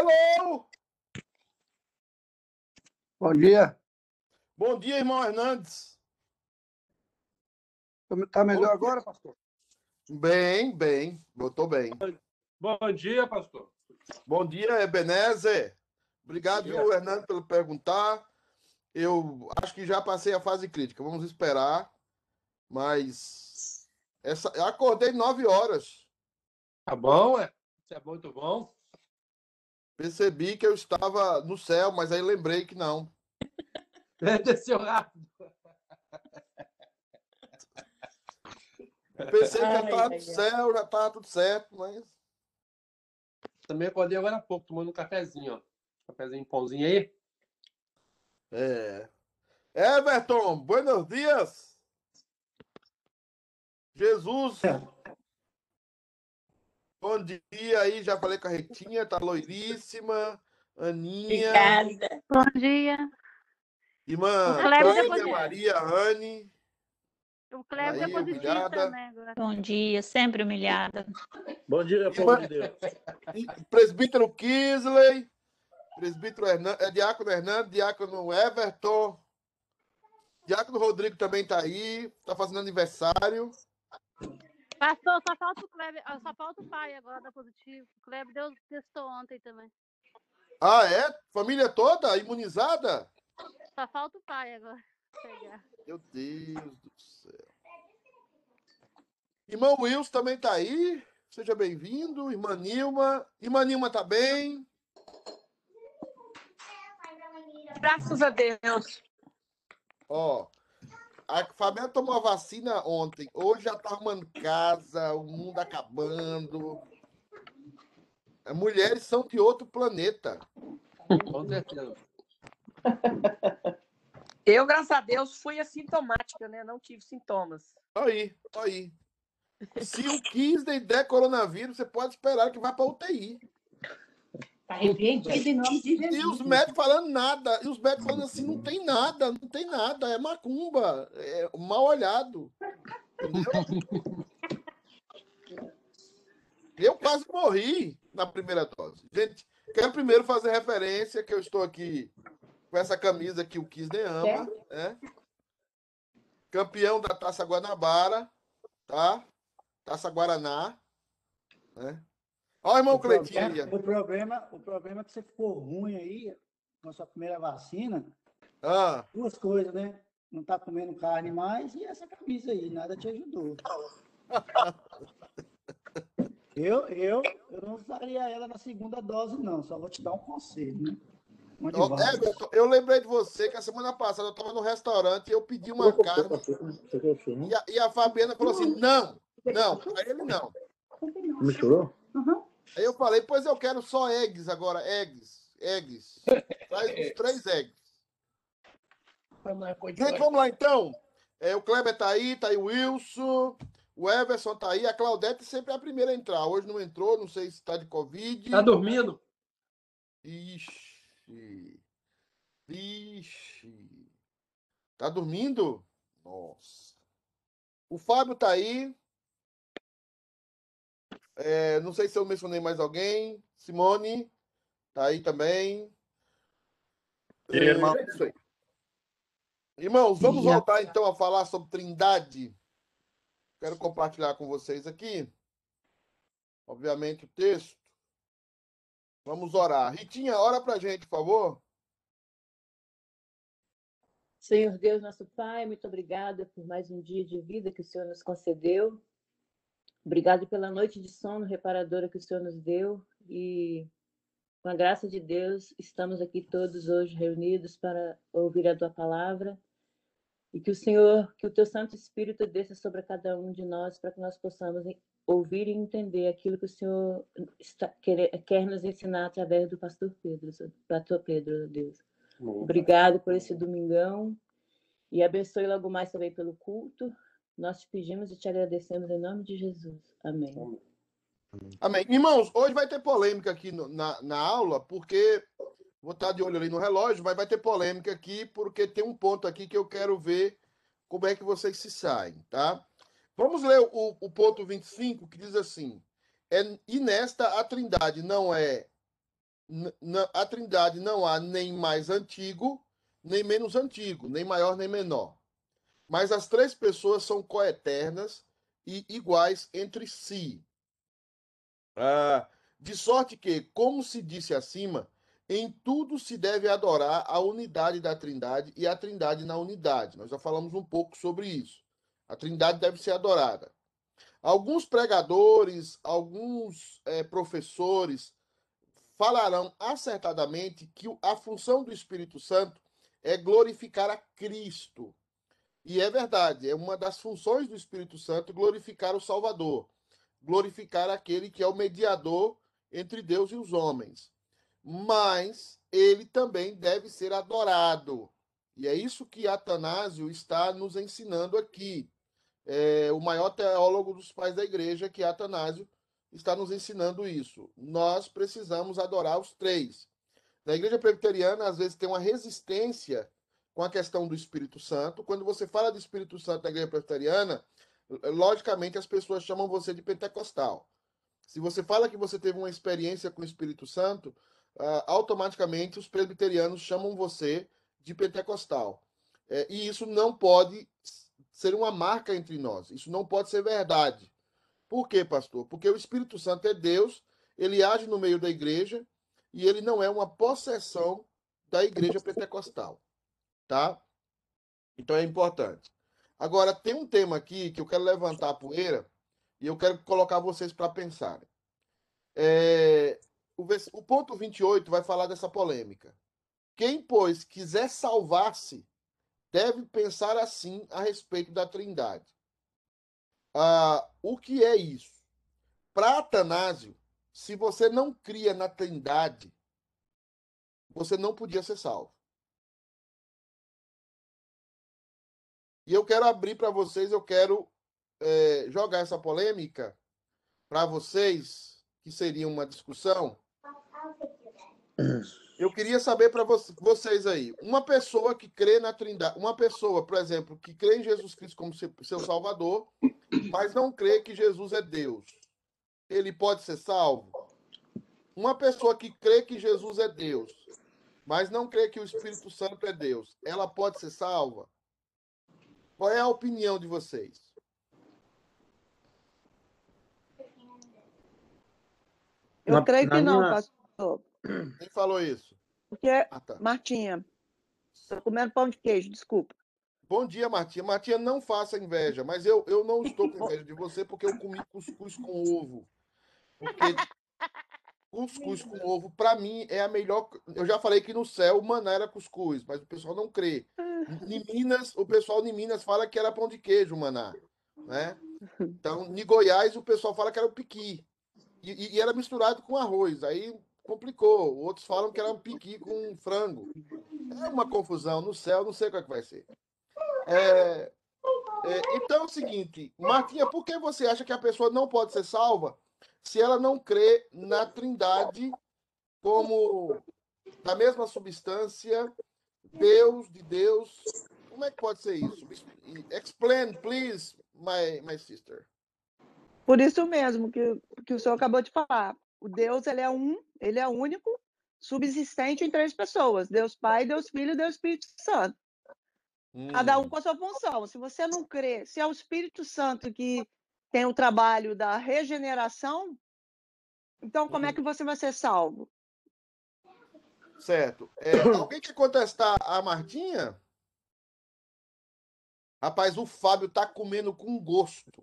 Hello! Bom dia. Bom dia, irmão Hernandes. Tá melhor agora, pastor? Bem, bem. Botou bem. Bom dia, pastor. Bom dia, Ebenezer. Obrigado, Dia. viu, Hernando, pelo perguntar. Eu acho que já passei a fase crítica. Vamos esperar. Mas essa, eu acordei nove horas. Tá bom, é? Isso é muito bom. Percebi que eu estava no céu, mas aí lembrei que não. Desceu rápido. Pensei que já estava no céu, já estava tudo certo, mas. Também acordei agora há pouco, tomando um cafezinho, ó. Cafezinho, pãozinho aí. É. Everton, buenos dias. Jesus. Bom dia aí, já falei com a Retinha, tá loiríssima. Aninha, Obrigada. Bom dia. irmã O Cleber Tânia, depois- Maria, Anne. O Kleber Aí, é positivo também agora. Bom dia, sempre humilhada. Bom dia, povo de Deus. Presbítero Kisley, presbítero Hernan, é, Diácono Hernando, Diácono Everton, Diácono Rodrigo também tá aí, tá fazendo aniversário. Pastor, só falta o Kleber, ah, só falta o pai agora da positivo. O Kleber deu, testou ontem também. Ah, é? Família toda imunizada? Só falta o pai agora. pegar. Meu Deus do céu. Irmão Wilson também tá aí. Seja bem-vindo. Irmã Nilma. Irmã Nilma tá bem? Graças a Deus. Ó, a Fabiana tomou a vacina ontem. Hoje já tá arrumando casa, o mundo acabando. As mulheres são de outro planeta. Com certeza. Eu, graças a Deus, fui assintomática, né? Não tive sintomas. Aí, aí. Se o Kisney der coronavírus, você pode esperar que vá para UTI. Está repreendido em nome de E Jesus. os médicos falando nada. E os médicos falando assim: não tem nada, não tem nada. É macumba. É mal olhado. Entendeu? Eu quase morri na primeira dose. Gente, quero primeiro fazer referência que eu estou aqui com essa camisa que o Kisney ama. Né? Campeão da Taça Guanabara, tá? Taça Guaraná. Né? Olha o irmão O Cleitinho aí. problema, o, problema, o problema é que você ficou ruim aí com a sua primeira vacina. Ah, Duas coisas, né? Não tá comendo carne mais e essa camisa aí, nada te ajudou. Eu, eu, eu não usaria ela na segunda dose, não. Só vou te dar um conselho, né? Vários. Everton, eu lembrei de você que a semana passada eu estava no restaurante e eu pedi uma carne e a, e a Fabiana falou assim: não, não, para ele não. Misturou? Aí eu falei: pois eu quero só eggs agora, eggs, eggs. Traz os três eggs. Gente, vamos lá então. É, o Kleber tá aí, tá aí o Wilson, o Everson tá aí, a Claudete sempre é a primeira a entrar. Hoje não entrou, não sei se tá de Covid. Tá dormindo? Ixi. Ixi. Tá dormindo? Nossa. O Fábio tá aí. É, não sei se eu mencionei mais alguém. Simone tá aí também. E irmão? É isso aí. Irmãos, vamos voltar então a falar sobre Trindade. Quero compartilhar com vocês aqui. Obviamente o texto. Vamos orar. Ritinha, ora pra gente, por favor. Senhor Deus, nosso Pai, muito obrigada por mais um dia de vida que o Senhor nos concedeu. Obrigado pela noite de sono reparadora que o Senhor nos deu. E, com a graça de Deus, estamos aqui todos hoje reunidos para ouvir a tua palavra. E que o Senhor, que o teu Santo Espírito desça sobre cada um de nós para que nós possamos ouvir e entender aquilo que o Senhor está, quer, quer nos ensinar através do pastor Pedro, pastor Pedro, Deus. Obrigado por esse domingão e abençoe logo mais também pelo culto. Nós te pedimos e te agradecemos em nome de Jesus. Amém. Amém. Irmãos, hoje vai ter polêmica aqui no- na, na aula, porque vou estar de olho ali no relógio, mas vai ter polêmica aqui, porque tem um ponto aqui que eu quero ver como é que vocês se saem, tá? Vamos ler o, o ponto 25, que diz assim: é, e nesta a trindade não é a Trindade não há nem mais antigo, nem menos antigo, nem maior nem menor. Mas as três pessoas são coeternas e iguais entre si. Ah, de sorte que, como se disse acima, em tudo se deve adorar a unidade da Trindade e a Trindade na unidade. Nós já falamos um pouco sobre isso. A Trindade deve ser adorada. Alguns pregadores, alguns eh, professores falarão acertadamente que a função do Espírito Santo é glorificar a Cristo. E é verdade, é uma das funções do Espírito Santo glorificar o Salvador, glorificar aquele que é o mediador entre Deus e os homens. Mas ele também deve ser adorado. E é isso que Atanásio está nos ensinando aqui. É, o maior teólogo dos pais da igreja, que é Atanásio, está nos ensinando isso. Nós precisamos adorar os três. Na igreja presbiteriana, às vezes, tem uma resistência com a questão do Espírito Santo. Quando você fala do Espírito Santo na igreja presbiteriana, logicamente as pessoas chamam você de pentecostal. Se você fala que você teve uma experiência com o Espírito Santo, ah, automaticamente os presbiterianos chamam você de pentecostal. É, e isso não pode ser uma marca entre nós. Isso não pode ser verdade. Por quê, pastor? Porque o Espírito Santo é Deus, ele age no meio da igreja e ele não é uma possessão da igreja pentecostal. Tá? Então é importante. Agora, tem um tema aqui que eu quero levantar a poeira e eu quero colocar vocês para pensarem. É, o, o ponto 28 vai falar dessa polêmica. Quem, pois, quiser salvar-se, deve pensar assim a respeito da Trindade. Ah, o que é isso? Para Atanásio, se você não cria na Trindade, você não podia ser salvo. E eu quero abrir para vocês, eu quero eh, jogar essa polêmica para vocês, que seria uma discussão. Eu queria saber para vocês aí, uma pessoa que crê na Trindade, uma pessoa, por exemplo, que crê em Jesus Cristo como seu Salvador, mas não crê que Jesus é Deus, ele pode ser salvo? Uma pessoa que crê que Jesus é Deus, mas não crê que o Espírito Santo é Deus, ela pode ser salva? Qual é a opinião de vocês? Eu Na- creio na que não, minha- pastor. Quem falou isso? Porque, Ah, tá. Martinha, estou comendo pão de queijo, desculpa. Bom dia, Martinha. Martinha, não faça inveja, mas eu, eu não estou com inveja de você porque eu comi cuscuz com ovo. Porque cuscuz com ovo, para mim, é a melhor. Eu já falei que no céu o maná era cuscuz, mas o pessoal não crê. Em Minas, o pessoal de Minas fala que era pão de queijo, o maná. Né? Então, em Goiás, o pessoal fala que era o piqui. E, e- e era misturado com arroz. Aí complicou. Outros falam que era um piqui com frango. É uma confusão. No céu, não sei qual é que vai ser. É, é, então é o seguinte, Martinha, por que você acha que a pessoa não pode ser salva se ela não crê na Trindade como da mesma substância, Deus de Deus? Como é que pode ser isso? Explain, please, my, my sister. Por isso mesmo que, que o senhor acabou de falar. O Deus, ele é um, ele é único, subsistente em três pessoas. Deus Pai, Deus Filho e Deus Espírito Santo. Cada um Hum, com a sua função. Se você não crê, se é o Espírito Santo que tem o trabalho da regeneração, então como é Uhum. que você vai ser salvo? certo. É, alguém quer contestar a Martinha? Rapaz, o Fábio tá comendo com gosto.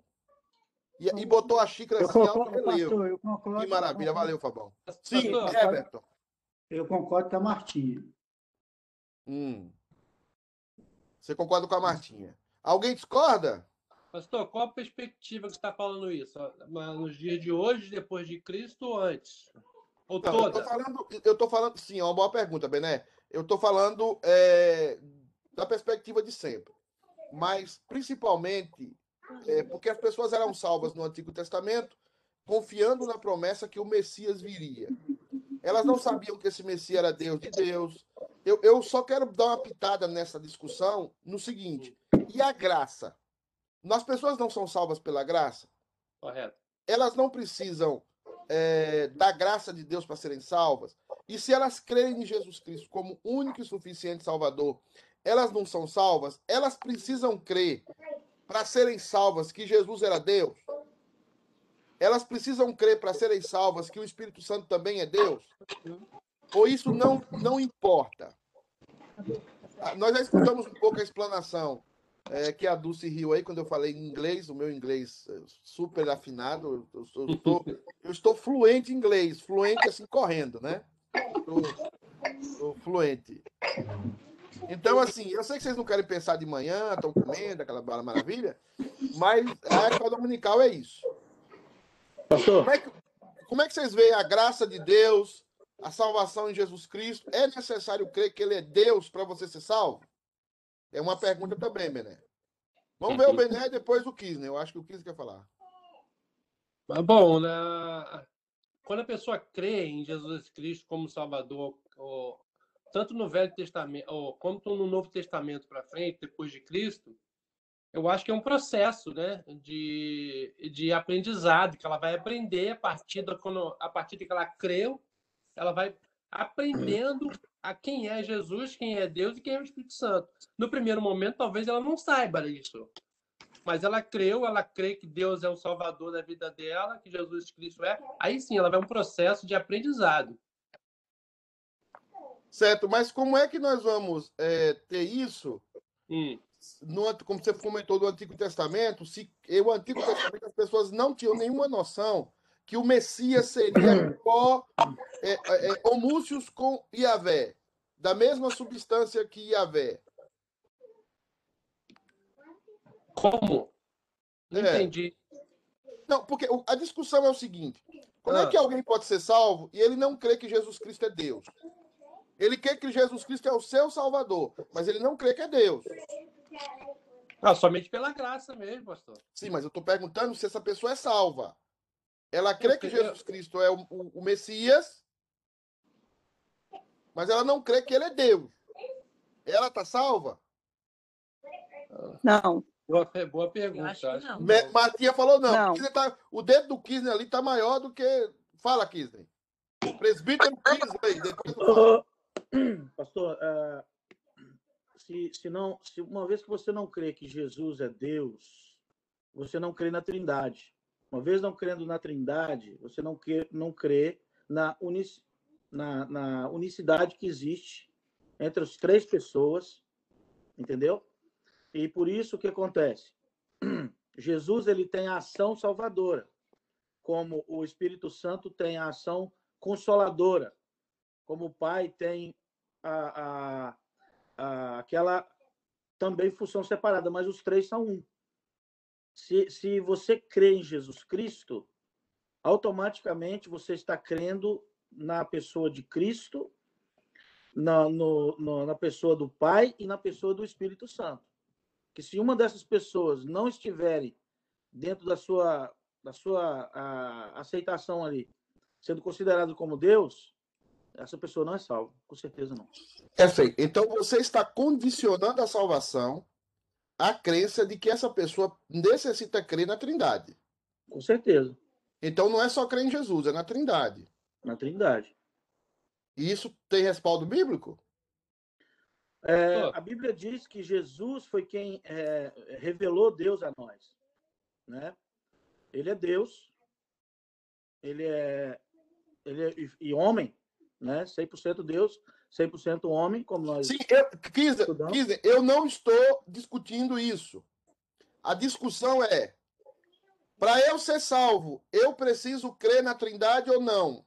E, e botou a xícara Eu assim alto concordo, pastor, eu concordo. Que maravilha, valeu, Fabão. Sim, Everton. Eu concordo com a Martinha. Hum. Você concorda com a Martinha? Alguém discorda? Pastor, qual a perspectiva que está falando isso? Mas Nos dias de hoje, depois de Cristo ou antes? Ou Não, toda? falando, eu tô falando, sim, é uma boa pergunta, Bené. Eu tô falando é, da perspectiva de sempre. Mas, principalmente, é, porque as pessoas eram salvas no Antigo Testamento, confiando na promessa que o Messias viria. Elas não sabiam que esse Messias era Deus de Deus. Eu, eu só quero dar uma pitada nessa discussão no seguinte: e a graça? As pessoas não são salvas pela graça? Correto. elas não precisam é, da graça de Deus para serem salvas, e se elas crerem em Jesus Cristo como único e suficiente Salvador, elas não são salvas, elas precisam crer para serem salvas que Jesus era Deus. Elas precisam crer para serem salvas que o Espírito Santo também é Deus. Ou isso não, não importa. Ah, Nós já escutamos um pouco a explanação é, que a Dulce riu aí quando eu falei em inglês, o meu inglês é, super afinado. Eu, eu, eu estou, eu estou fluente em inglês, fluente assim, correndo, né? Estou, fluente. Então, assim, eu sei que vocês não querem pensar de manhã, estão comendo, aquela bala maravilha, mas a época dominical é isso. Pastor, Como é, que, como é que vocês veem a graça de Deus, a salvação em Jesus Cristo? É necessário crer que Ele é Deus para você ser salvo? É uma pergunta também, Bené. Vamos ver o Bené e depois o Kisner. Eu acho que o Kisner quer falar. Mas, bom, né? quando a pessoa crê em Jesus Cristo como Salvador, ou- tanto no Velho Testamento, ou, quanto no Novo Testamento para frente, depois de Cristo, eu acho que é um processo né, de, de aprendizado, que ela vai aprender a partir, da, quando, a partir de que ela creu, ela vai aprendendo a quem é Jesus, quem é Deus e quem é o Espírito Santo. No primeiro momento, talvez ela não saiba isso, mas ela creu, ela crê que Deus é o Salvador da vida dela, que Jesus Cristo é. Aí sim, ela vai um processo de aprendizado. Certo, mas como é que nós vamos é, ter isso, Hum. no, como você comentou do Antigo Testamento, se o Antigo Testamento as pessoas não tinham nenhuma noção que o Messias seria co, é, é, é, homúcios com Iavé, da mesma substância que Iavé. Como? Não É. entendi. Não, porque a discussão é o seguinte: como é Ah. que alguém pode ser salvo e ele não crê que Jesus Cristo é Deus? Ele crê que Jesus Cristo é o seu Salvador, mas ele não crê que é Deus. Ah, somente pela graça mesmo, pastor. Sim, mas eu estou perguntando se essa pessoa é salva. Ela crê que Jesus Cristo é o, o- o Messias, mas ela não crê que ele é Deus. Ela está salva? Não. Boa, boa pergunta. acho que não. Martinha falou não. Não. Kisner tá- o dedo do Kisner ali está maior do que. Fala, Kisner. Presbítero depois eu falo. Ô, pastor, ah, se, se, não, se uma vez que você não crê que Jesus é Deus, você não crê na Trindade. Uma vez não crendo na Trindade, você não crê, não crê na, unici, na, na unicidade que existe entre as três pessoas, entendeu? E por isso o que acontece? Jesus ele tem a ação salvadora, como o Espírito Santo tem a ação consoladora como o pai tem a, a, a- aquela também função separada, mas os três são um. Se, se você crê em Jesus Cristo, automaticamente você está crendo na pessoa de Cristo, na, no- no- na pessoa do Pai e na pessoa do Espírito Santo. Que se uma dessas pessoas não estiverem dentro da sua, da sua a, aceitação ali, sendo considerado como Deus, essa pessoa não é salva, com certeza não. Perfeito. Então você está condicionando a salvação à crença de que essa pessoa necessita crer na Trindade. Com certeza, Então não é só crer em Jesus, é na Trindade. Na Trindade. E isso tem respaldo bíblico? É, a Bíblia diz que Jesus foi quem é, revelou Deus a nós, né? Ele é Deus, ele é, ele é e, e homem, né? 100% Deus, 100% homem, como nós Sim, eu. Kisner, eu não estou discutindo isso. A discussão é: para eu ser salvo, eu preciso crer na Trindade ou não?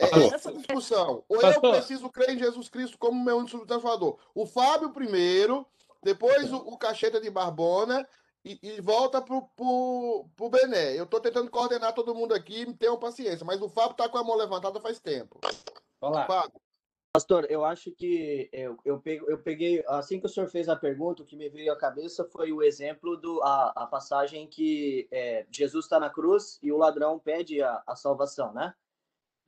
É Pastor. essa discussão. Ou eu preciso crer em Jesus Cristo como meu único salvador? O Fábio primeiro, depois o, o Cacheta de Barbona e, e volta pro, pro, pro Bené. Eu estou tentando coordenar todo mundo aqui, tenham paciência, mas o Fábio está com a mão levantada faz tempo. Vai lá. Fábio. Pastor, eu acho que eu, eu, peguei, eu peguei, assim que o senhor fez a pergunta, o que me veio à cabeça foi o exemplo do a, a passagem que é, Jesus está na cruz e o ladrão pede a, a salvação, né?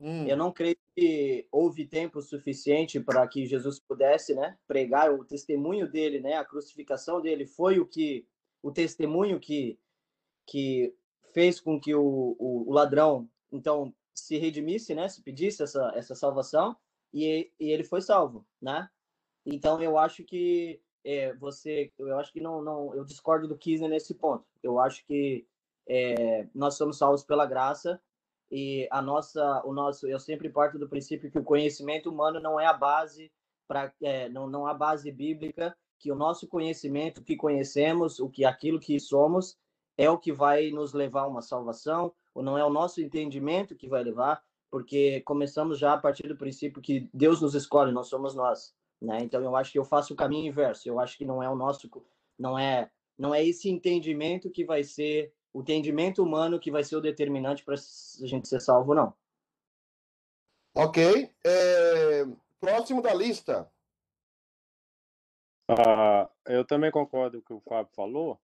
Hum. Eu não creio que houve tempo suficiente para que Jesus pudesse, né, pregar o testemunho dele, né, a crucificação dele foi o que o testemunho que que fez com que o, o, o ladrão então se redimisse, né? Se pedisse essa, essa salvação e, e ele foi salvo, né? Então eu acho que é, você, eu acho que não, não, eu discordo do Kisner nesse ponto. Eu acho que é, nós somos salvos pela graça e a nossa, o nosso, eu sempre parto do princípio que o conhecimento humano não é a base para, é, não, não há base bíblica que o nosso conhecimento, que conhecemos, o que aquilo que somos é o que vai nos levar a uma salvação, ou não é o nosso entendimento que vai levar, porque começamos já a partir do princípio que Deus nos escolhe, não somos nós, né? Então eu acho que eu faço o caminho inverso. Eu acho que não é o nosso, não é, não é esse entendimento que vai ser o entendimento humano que vai ser o determinante para a gente ser salvo, não. Ok. É... Próximo da lista. Uh, eu também concordo com o que o Fábio falou,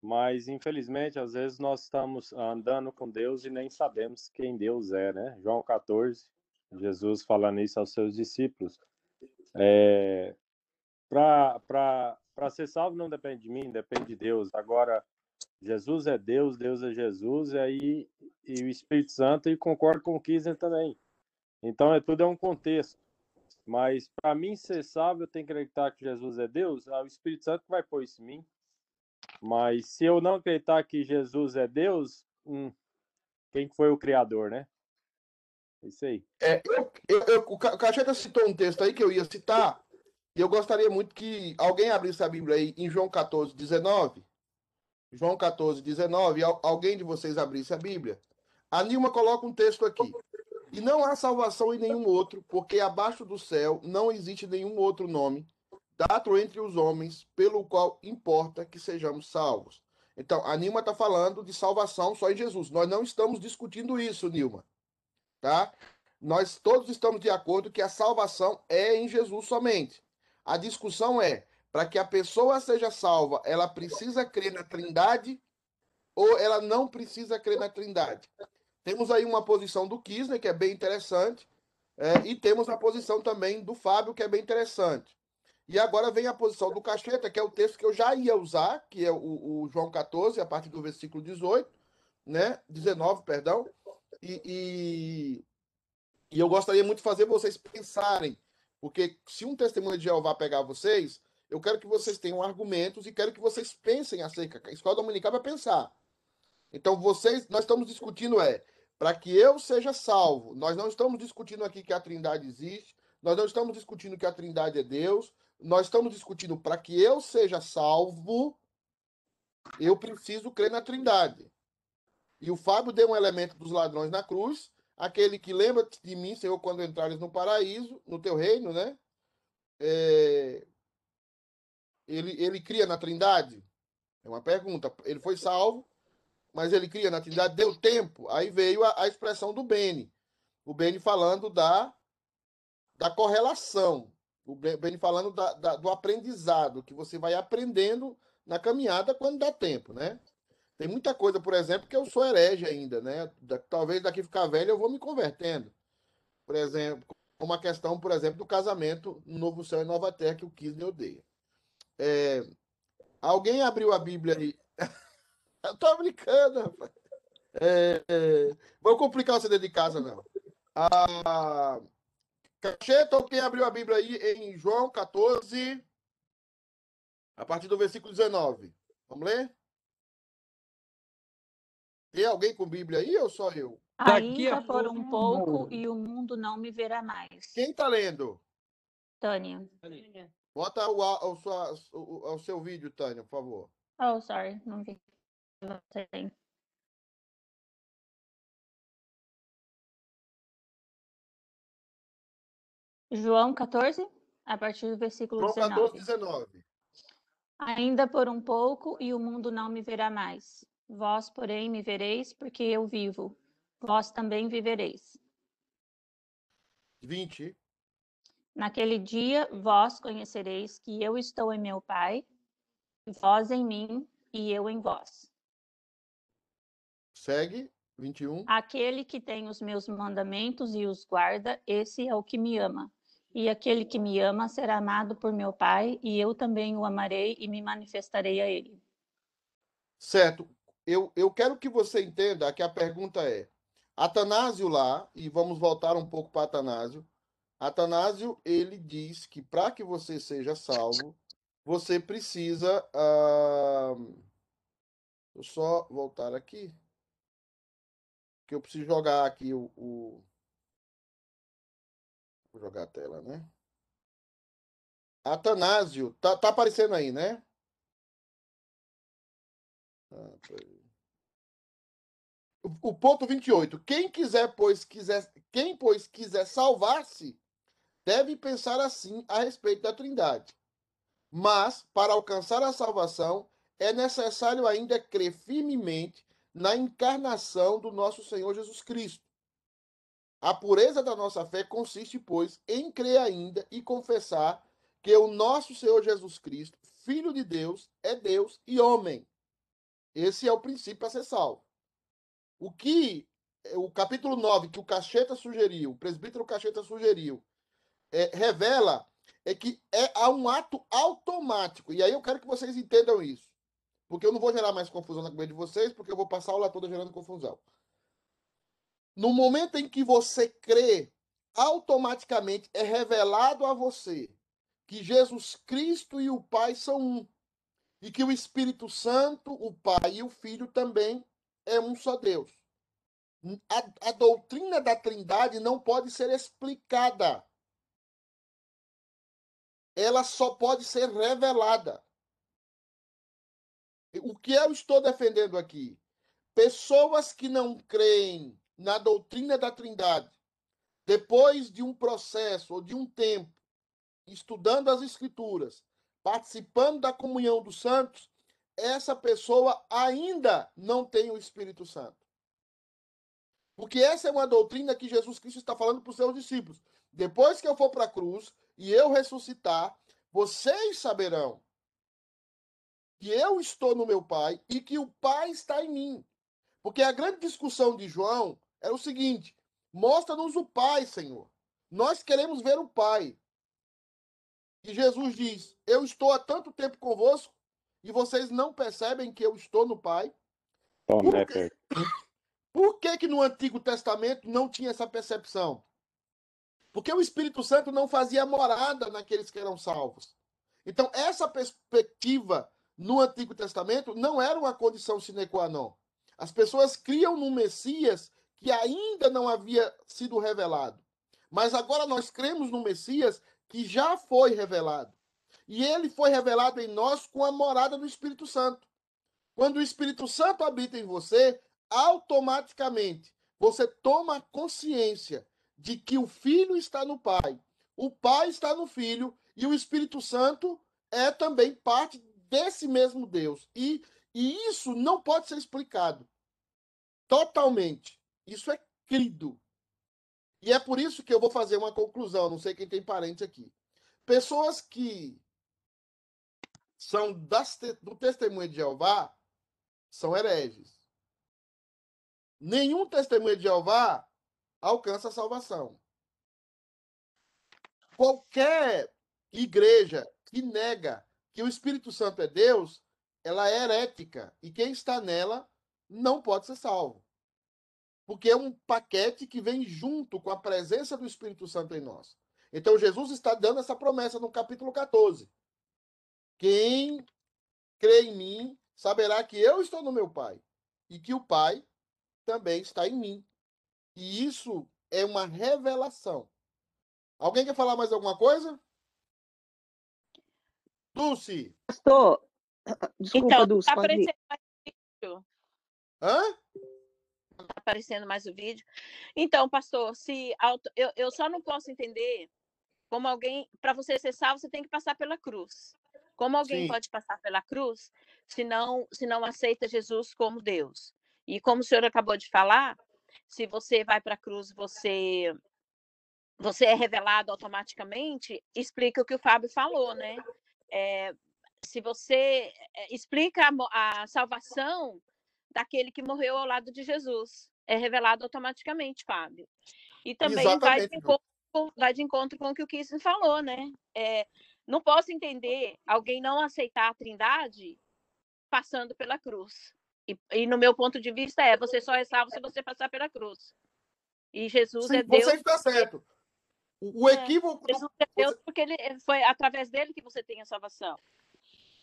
mas infelizmente às vezes nós estamos andando com Deus e nem sabemos quem Deus é, né? João 14, Jesus falando isso aos seus discípulos. É, Para ser salvo não depende de mim, depende de Deus. Agora, Jesus é Deus, Deus é Jesus, e aí e o Espírito Santo, e concordo com o Kisner também. Então, é tudo é um contexto. Mas para mim ser salvo, eu tenho que acreditar que Jesus é Deus, é o Espírito Santo vai pôr isso em mim. Mas se eu não acreditar que Jesus é Deus, hum, quem foi o Criador, né? Isso aí. É, eu, eu, eu, o Cacheta citou um texto aí que eu ia citar, e eu gostaria muito que alguém abrisse a Bíblia aí em João 14, 19. João 14, 19, alguém de vocês abrisse a Bíblia. A Nilma coloca um texto aqui. E não há salvação em nenhum outro, porque abaixo do céu não existe nenhum outro nome dado entre os homens pelo qual importa que sejamos salvos. Então, a Nilma está falando de salvação só em Jesus. Nós não estamos discutindo isso, Nilma. Tá? Nós todos estamos de acordo que a salvação é em Jesus somente. A discussão é para que a pessoa seja salva, ela precisa crer na Trindade ou ela não precisa crer na Trindade? Temos aí uma posição do Kisner, que é bem interessante, é, e temos a posição também do Fábio, que é bem interessante. E agora vem a posição do Cacheta, que é o texto que eu já ia usar, que é o, o João 14, a partir do versículo 18, né? 19, perdão. E, e, e eu gostaria muito de fazer vocês pensarem, porque se um testemunho de Jeová pegar vocês, eu quero que vocês tenham argumentos e quero que vocês pensem acerca. A escola dominical vai pensar. Então, vocês, nós estamos discutindo é para que eu seja salvo. Nós não estamos discutindo aqui que a Trindade existe. Nós não estamos discutindo que a Trindade é Deus. Nós estamos discutindo para que eu seja salvo, eu preciso crer na Trindade. E o Fábio deu um elemento dos ladrões na cruz, aquele que lembra de mim, Senhor, quando entrares no paraíso, no teu reino, né? É, ele, ele cria na Trindade? É uma pergunta. Ele foi salvo, mas ele cria na Trindade, deu tempo. Aí veio a, a expressão do Beni. O Beni falando da, da correlação. O Beni falando da, da, do aprendizado, que você vai aprendendo na caminhada quando dá tempo, né? Tem muita coisa, por exemplo, que eu sou herege ainda, né? Talvez daqui ficar velho eu vou me convertendo. Por exemplo, uma questão, por exemplo, do casamento no Novo Céu e Nova Terra que o Kisney odeia. É, alguém abriu a Bíblia aí. Eu tô brincando, rapaz. É, é, vou complicar você dentro de casa, não. A Cacheta, quem abriu a Bíblia aí em João 14, a partir do versículo 19. Vamos ler? Tem alguém com Bíblia aí ou só eu? Ainda por um pouco e o mundo não me verá mais. Quem está lendo? Tânia. Bota o, o, sua, o, o seu vídeo, Tânia, por favor. Oh, sorry, não vi. João 14, a partir do versículo João 19. 14, 19. Ainda por um pouco e o mundo não me verá mais. Vós, porém, me vereis, porque eu vivo. Vós também vivereis. 20. Naquele dia vós conhecereis que eu estou em meu Pai, vós em mim e eu em vós. Segue, 21. Aquele que tem os meus mandamentos e os guarda, esse é o que me ama. E aquele que me ama será amado por meu Pai, e eu também o amarei e me manifestarei a ele. Certo. Eu, eu quero que você entenda que a pergunta é: Atanásio lá, e vamos voltar um pouco para Atanásio. Atanásio, ele diz que para que você seja salvo, você precisa. Uh... eu só voltar aqui. Que eu preciso jogar aqui o. o... Vou jogar a tela, né? Atanásio, tá, tá aparecendo aí, né? Ah, o, o ponto 28. Quem quiser, pois, quiser, quem, pois, quiser salvar-se, deve pensar assim a respeito da Trindade. Mas, para alcançar a salvação, é necessário ainda crer firmemente na encarnação do nosso Senhor Jesus Cristo. A pureza da nossa fé consiste, pois, em crer ainda e confessar que o nosso Senhor Jesus Cristo, Filho de Deus, é Deus e homem. Esse é o princípio a ser salvo. O que o capítulo 9, que o Cacheta sugeriu, o presbítero Cacheta sugeriu, é, revela é que é há um ato automático. E aí eu quero que vocês entendam isso. Porque eu não vou gerar mais confusão na cabeça de vocês, porque eu vou passar a aula toda gerando confusão. No momento em que você crê, automaticamente é revelado a você que Jesus Cristo e o Pai são um. E que o Espírito Santo, o Pai e o Filho também é um só Deus. A, a doutrina da Trindade não pode ser explicada. Ela só pode ser revelada. O que eu estou defendendo aqui? Pessoas que não creem na doutrina da Trindade, depois de um processo ou de um tempo, estudando as Escrituras, participando da comunhão dos santos, essa pessoa ainda não tem o Espírito Santo. Porque essa é uma doutrina que Jesus Cristo está falando para os seus discípulos. Depois que eu for para a cruz e eu ressuscitar, vocês saberão que eu estou no meu Pai e que o Pai está em mim. Porque a grande discussão de João era o seguinte: mostra-nos o Pai, Senhor. Nós queremos ver o Pai. E Jesus diz: Eu estou há tanto tempo convosco e vocês não percebem que eu estou no Pai. Por que, por que, que no Antigo Testamento não tinha essa percepção? Porque o Espírito Santo não fazia morada naqueles que eram salvos. Então, essa perspectiva no Antigo Testamento não era uma condição sine qua non. As pessoas criam no Messias que ainda não havia sido revelado. Mas agora nós cremos no Messias que já foi revelado. E ele foi revelado em nós com a morada do Espírito Santo. Quando o Espírito Santo habita em você, automaticamente você toma consciência de que o Filho está no Pai, o Pai está no Filho e o Espírito Santo é também parte desse mesmo Deus. E, e isso não pode ser explicado totalmente. Isso é crido. E é por isso que eu vou fazer uma conclusão. Não sei quem tem parente aqui. Pessoas que são das, do testemunho de Jeová são hereges. Nenhum testemunho de Jeová alcança a salvação. Qualquer igreja que nega que o Espírito Santo é Deus, ela é herética. E quem está nela não pode ser salvo porque é um paquete que vem junto com a presença do Espírito Santo em nós. Então, Jesus está dando essa promessa no capítulo 14. Quem crê em mim saberá que eu estou no meu Pai e que o Pai também está em mim. E isso é uma revelação. Alguém quer falar mais alguma coisa? Dulce. Pastor, desculpa, então, Dulce. Tá aparecendo mais vídeo. Hã? Não tá aparecendo mais o vídeo. Então, pastor, se auto... eu, eu só não posso entender como alguém, para você ser salvo, você tem que passar pela cruz. Como alguém Sim. pode passar pela cruz se não, se não aceita Jesus como Deus? E como o senhor acabou de falar, se você vai para a cruz, você você é revelado automaticamente, explica o que o Fábio falou, né? É, se você é, explica a, a salvação daquele que morreu ao lado de Jesus, é revelado automaticamente, Fábio. E também vai de, encontro, vai de encontro com o que o Kissen falou, né? É, não posso entender alguém não aceitar a Trindade passando pela cruz. E, e no meu ponto de vista é, você só é salvo se você passar pela cruz. E Jesus Sim, é Deus. você está certo. O, É, equívoco. Jesus é Deus porque ele foi através dele que você tem a salvação.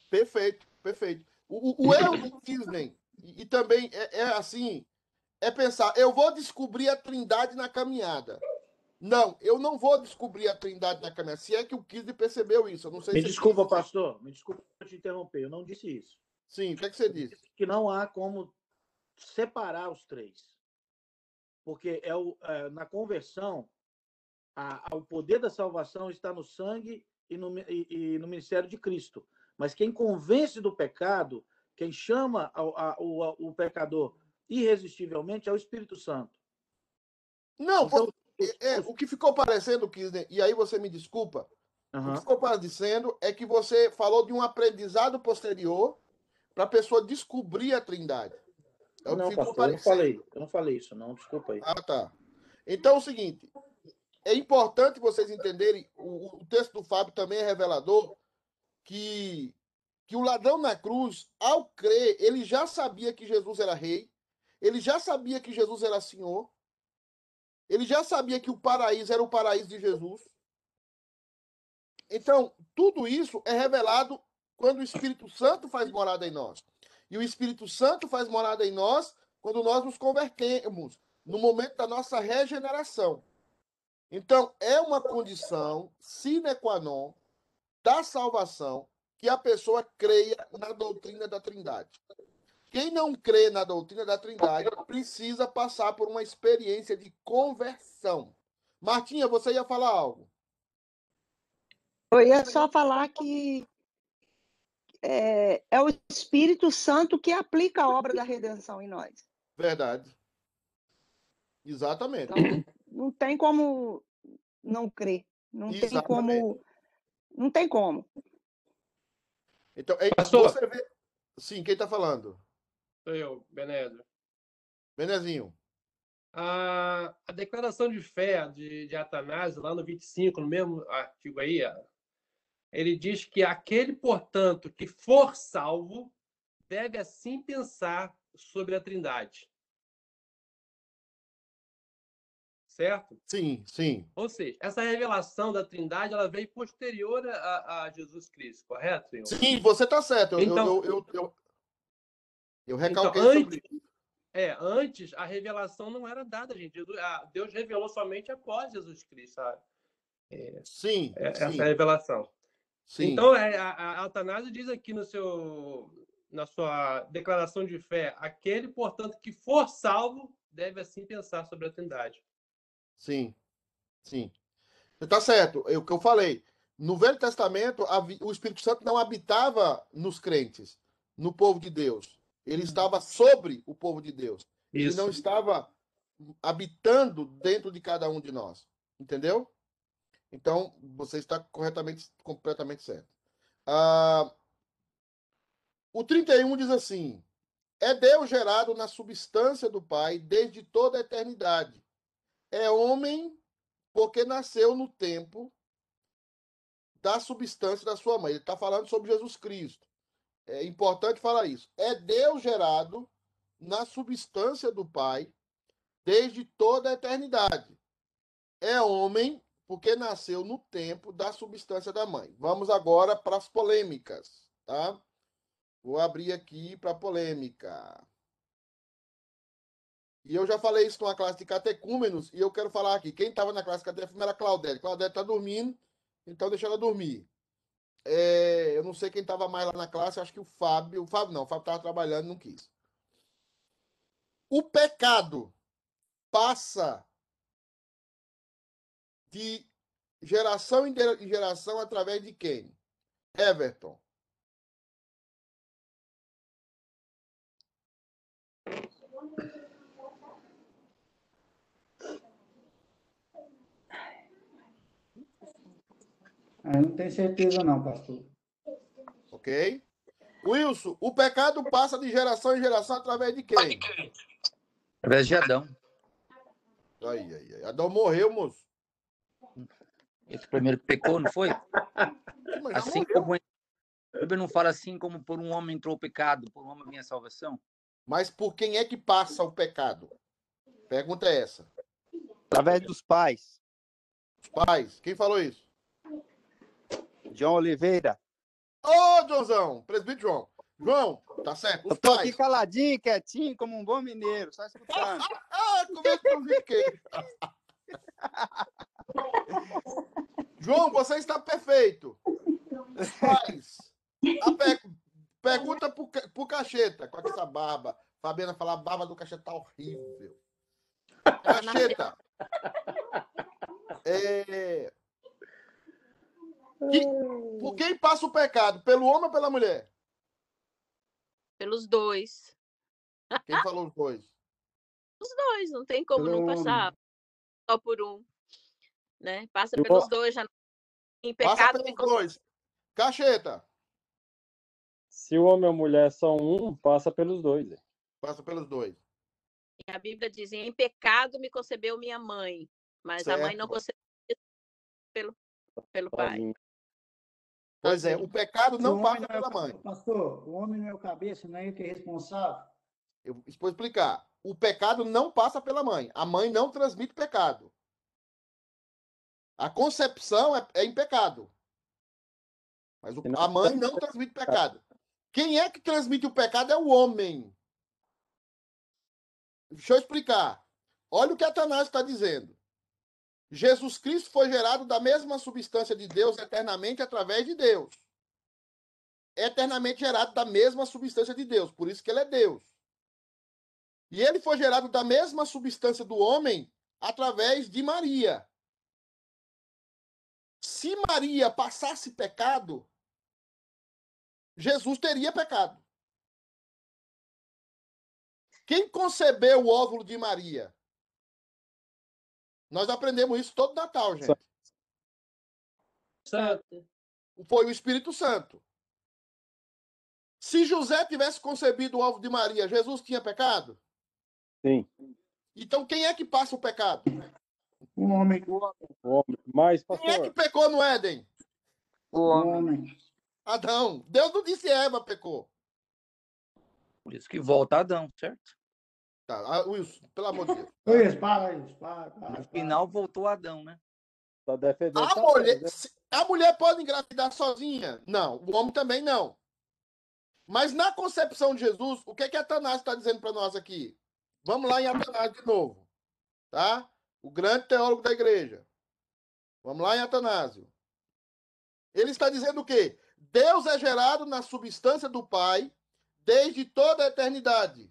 Perfeito, perfeito. O, o- erro do Disney, e, e também é, é assim, é pensar, eu vou descobrir a trindade na caminhada. Não, eu não vou descobrir a trindade na caminhada. Se é que o Kisney percebeu isso. Eu não sei Me se desculpa, pastor. Me desculpa te interromper. Eu não disse isso. Sim, o que, é que você disse? Que não há como separar os três. Porque é o, é, na conversão, a, a- o poder da salvação está no sangue e no, e- e no ministério de Cristo. Mas quem convence do pecado, quem chama ao- a- o, o pecador irresistivelmente é o Espírito Santo. Não, Então, é, é, o que ficou parecendo, Kisney, e aí você me desculpa, o Aham. que ficou parecendo é que você falou de um aprendizado posterior para a pessoa descobrir a trindade. É Não, pastor, eu não falei. Eu não falei isso, não. Desculpa aí. Ah, tá. Então é o seguinte: é importante vocês entenderem, o, o texto do Fábio também é revelador, que, que o ladrão na cruz, ao crer, ele já sabia que Jesus era rei, ele já sabia que Jesus era senhor, ele já sabia que o paraíso era o paraíso de Jesus. Então, tudo isso é revelado quando o Espírito Santo faz morada em nós. E o Espírito Santo faz morada em nós quando nós nos convertemos, no momento da nossa regeneração. Então, é uma condição sine qua non da salvação que a pessoa creia na doutrina da Trindade. Quem não crê na doutrina da Trindade precisa passar por uma experiência de conversão. Martinha, você ia falar algo? Eu ia só falar que é, é o Espírito Santo que aplica a obra da redenção em nós. Verdade. Exatamente. Então, não tem como não crer. Não tem Exatamente. como. Não tem como. Então, é, Pastor. você vê. Sim, quem está falando? Sou eu, Benedro. Benezinho. A, a declaração de fé de, de Atanásio, lá no 25, no mesmo artigo aí, ele diz que aquele, portanto, que for salvo, deve assim pensar sobre a Trindade. Certo? Sim, sim. Ou seja, essa revelação da Trindade ela veio posterior a, a Jesus Cristo, correto, senhor? Sim, você está certo. Eu, Então- eu, eu, eu, eu Então, recalquei sobre antes, é, antes a revelação não era dada, gente. Jesus- a- Deus revelou somente após Jesus Cristo, sabe? Sim, É, sim, essa revelação. Sim. Então, é, a, a Altanásio diz aqui no seu, na sua declaração de fé: aquele, portanto, que for salvo, deve assim pensar sobre a Trindade. Sim, sim. Está certo. É o que eu falei. No Velho Testamento, o Espírito Santo não habitava nos crentes, no povo de Deus. Ele estava sobre o povo de Deus. Ele Isso. não estava habitando dentro de cada um de nós. Entendeu? Então, você está corretamente, completamente certo. Ah, o 31 diz assim: É Deus gerado na substância do Pai desde toda a eternidade. É homem porque nasceu no tempo da substância da sua mãe. Ele está falando sobre Jesus Cristo. É importante falar isso. É Deus gerado na substância do Pai desde toda a eternidade. É homem porque nasceu no tempo da substância da mãe. Vamos agora para as polêmicas, tá? Vou abrir aqui para polêmica. E eu já falei isso numa classe de catecúmenos, e eu quero falar aqui. Quem estava na classe de catecúmenos era Claudete. Claudete está dormindo, então deixa ela dormir. É, eu não sei quem estava mais lá na classe, acho que o Fábio. O Fábio não, o Fábio estava trabalhando não quis. O pecado passa de geração em geração através de quem? Everton. Eu não tenho certeza não, pastor. Ok? Wilson, o pecado passa de geração em geração através de quem? Através de Adão. Aí, aí, aí. Adão morreu, moço. Ele primeiro pecou, não foi? Mas Assim como a Bíblia não fala assim como por um homem entrou o pecado, por um homem vinha a salvação. Mas por quem é que passa o pecado? Pergunta é essa. Através dos pais. Os pais. Quem falou isso? João Oliveira. Ô, Joãozão, presbítero João. João, tá certo. Os Eu tô pais. aqui caladinho, quietinho, como um bom mineiro, só escutando. Ah, como é que eu vi que... João, você está perfeito. Pe- Pergunta pro, pro Cacheta, com essa barba. Fabiana fala, a barba do Cacheta tá horrível. Cacheta. É... Que- Por quem passa o pecado? Pelo homem ou pela mulher? Pelos dois. Quem falou os dois? Os dois, não tem como Pelo não homem. passar só por um. Né? Passa pelos dois, já em Passa pecado me pelos dois. Cacheta. Se o homem e a mulher são um, passa pelos dois. é. Passa pelos dois. E a Bíblia diz: em pecado me concebeu minha mãe, mas a mãe não Certo. concebeu pelo, pelo pai. Sozinho. Pois é, o pecado não o homem passa é pela o- mãe. Pastor, o homem não é o cabeça, não é ele que é responsável? Eu vou explicar. O pecado não passa pela mãe. A mãe não transmite pecado. A concepção é, é em pecado. Mas o- a mãe não transmite pecado. Quem é que transmite o pecado é o homem. Deixa eu explicar. Olha o que Atanásio está dizendo. Jesus Cristo foi gerado da mesma substância de Deus eternamente através de Deus. Eternamente gerado da mesma substância de Deus. Por isso que ele é Deus. E ele foi gerado da mesma substância do homem através de Maria. Se Maria passasse pecado, Jesus teria pecado. Quem concebeu o óvulo de Maria? Nós aprendemos isso todo Natal, gente. Santo. Foi o Espírito Santo. Se José tivesse concebido o óvulo de Maria, Jesus tinha pecado? Sim. Então quem é que passa o pecado? O homem. O homem. Mas, Quem é que pastor, pecou no Éden? O homem. homem. Adão. Deus não disse Eva pecou. Por isso que volta Adão, certo? Tá, ah, Wilson, pelo amor de Deus. Luiz, para isso, para, para. No final voltou Adão, né? tá defendendo. A tá mulher, né? a mulher pode engravidar sozinha? Não. O homem também não. Mas na concepção de Jesus, o que é que Atanásio está dizendo para nós aqui? Vamos lá em Atanásio de novo. Tá? O grande teólogo da igreja. Vamos lá em Atanásio. Ele está dizendo o quê? Deus é gerado na substância do Pai desde toda a eternidade.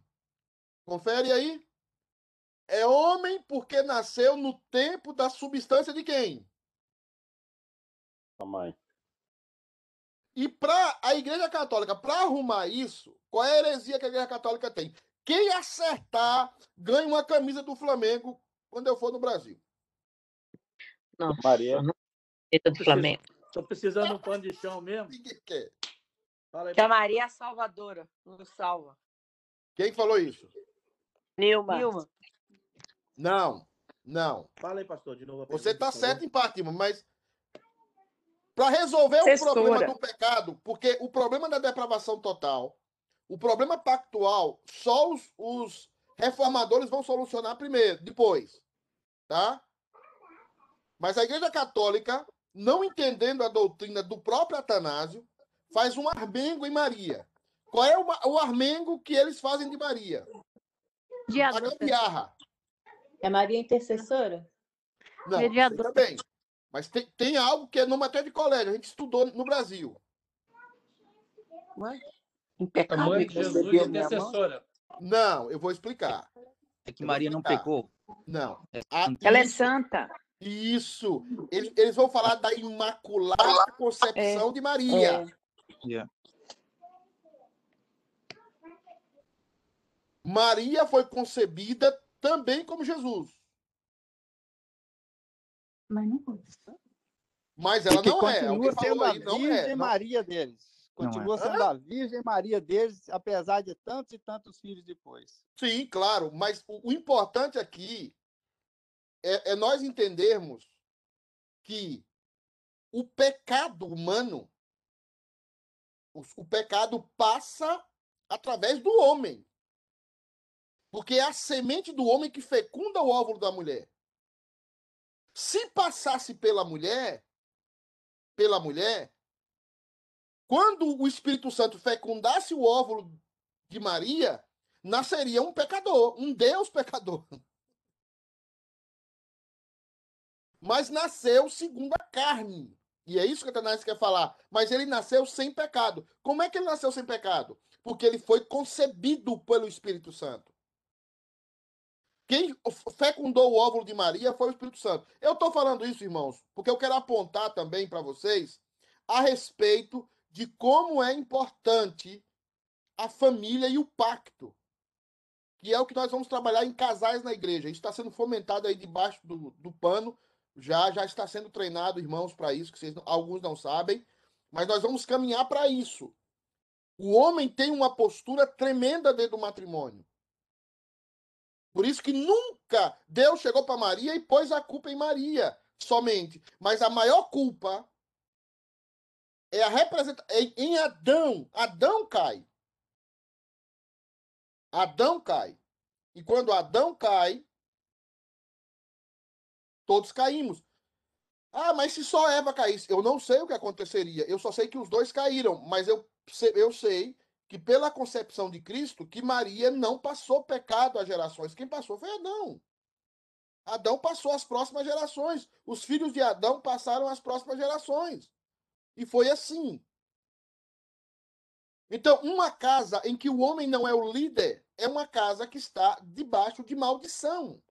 Confere aí. É homem porque nasceu no tempo da substância de quem? A mãe. E para a Igreja Católica, para arrumar isso, qual é a heresia que a Igreja Católica tem? Quem acertar ganha uma camisa do Flamengo quando eu for no Brasil. Não, Maria. Eita do Flamengo. Tô precisando de um pano de chão mesmo. Ninguém quer. Fala aí. Que a Maria é salvadora, nos salva. Quem falou isso? Nilma. Nilma. Não, não. Fala aí, pastor, de novo. Você está certo em parte, mas para resolver o Censura. problema do pecado, porque o problema da depravação total, o problema pactual, só os, os reformadores vão solucionar primeiro, depois, tá? Mas a Igreja Católica, não entendendo a doutrina do próprio Atanásio, faz um armengo em Maria. Qual é o, armengo que eles fazem de Maria? De A gambiarra. É Maria Intercessora? Não, também. Mas tem, tem algo que é numa matéria de colégio, a gente estudou no Brasil. Ué? A mãe me de Jesus intercessora. Não, eu vou explicar. É que Maria não pecou. Não. É santa. Ela é santa. isso. Eles, eles vão falar da imaculada concepção de Maria. É. Yeah. Maria foi concebida também como Jesus. Mas não foi. Mas ela que não é. continua Alguém sendo falou a aí, não Virgem é. Não. Maria deles. Não é. Continua sendo a Virgem Maria deles, apesar de tantos e tantos filhos depois. Sim, claro. Mas o, o importante aqui é, é nós entendermos que o pecado humano, o, o pecado passa através do homem. Porque é a semente do homem que fecunda o óvulo da mulher. Se passasse pela mulher, pela mulher, quando o Espírito Santo fecundasse o óvulo de Maria, nasceria um pecador, um Deus pecador. Mas nasceu segundo a carne. E é isso que a Tanás quer falar. Mas ele nasceu sem pecado. Como é que ele nasceu sem pecado? Porque ele foi concebido pelo Espírito Santo. Quem fecundou o óvulo de Maria foi o Espírito Santo. Eu estou falando isso, irmãos, porque eu quero apontar também para vocês a respeito de como é importante a família e o pacto, que é o que nós vamos trabalhar em casais na igreja. Isso está sendo fomentado aí debaixo do, do pano, já já está sendo treinado, irmãos, para isso, que vocês, alguns não sabem, mas nós vamos caminhar para isso. O homem tem uma postura tremenda dentro do matrimônio. Por isso que nunca Deus chegou para Maria e pôs a culpa em Maria somente. Mas a maior culpa é a representação é em Adão. Adão cai. Adão cai. E quando Adão cai, todos caímos. Ah, mas se só Eva caísse, eu não sei o que aconteceria. Eu só sei que os dois caíram, mas eu, eu sei que pela concepção de Cristo, que Maria não passou pecado às gerações. Quem passou foi Adão. Adão passou às próximas gerações. Os filhos de Adão passaram às próximas gerações. E foi assim. Então, uma casa em que o homem não é o líder é uma casa que está debaixo de maldição.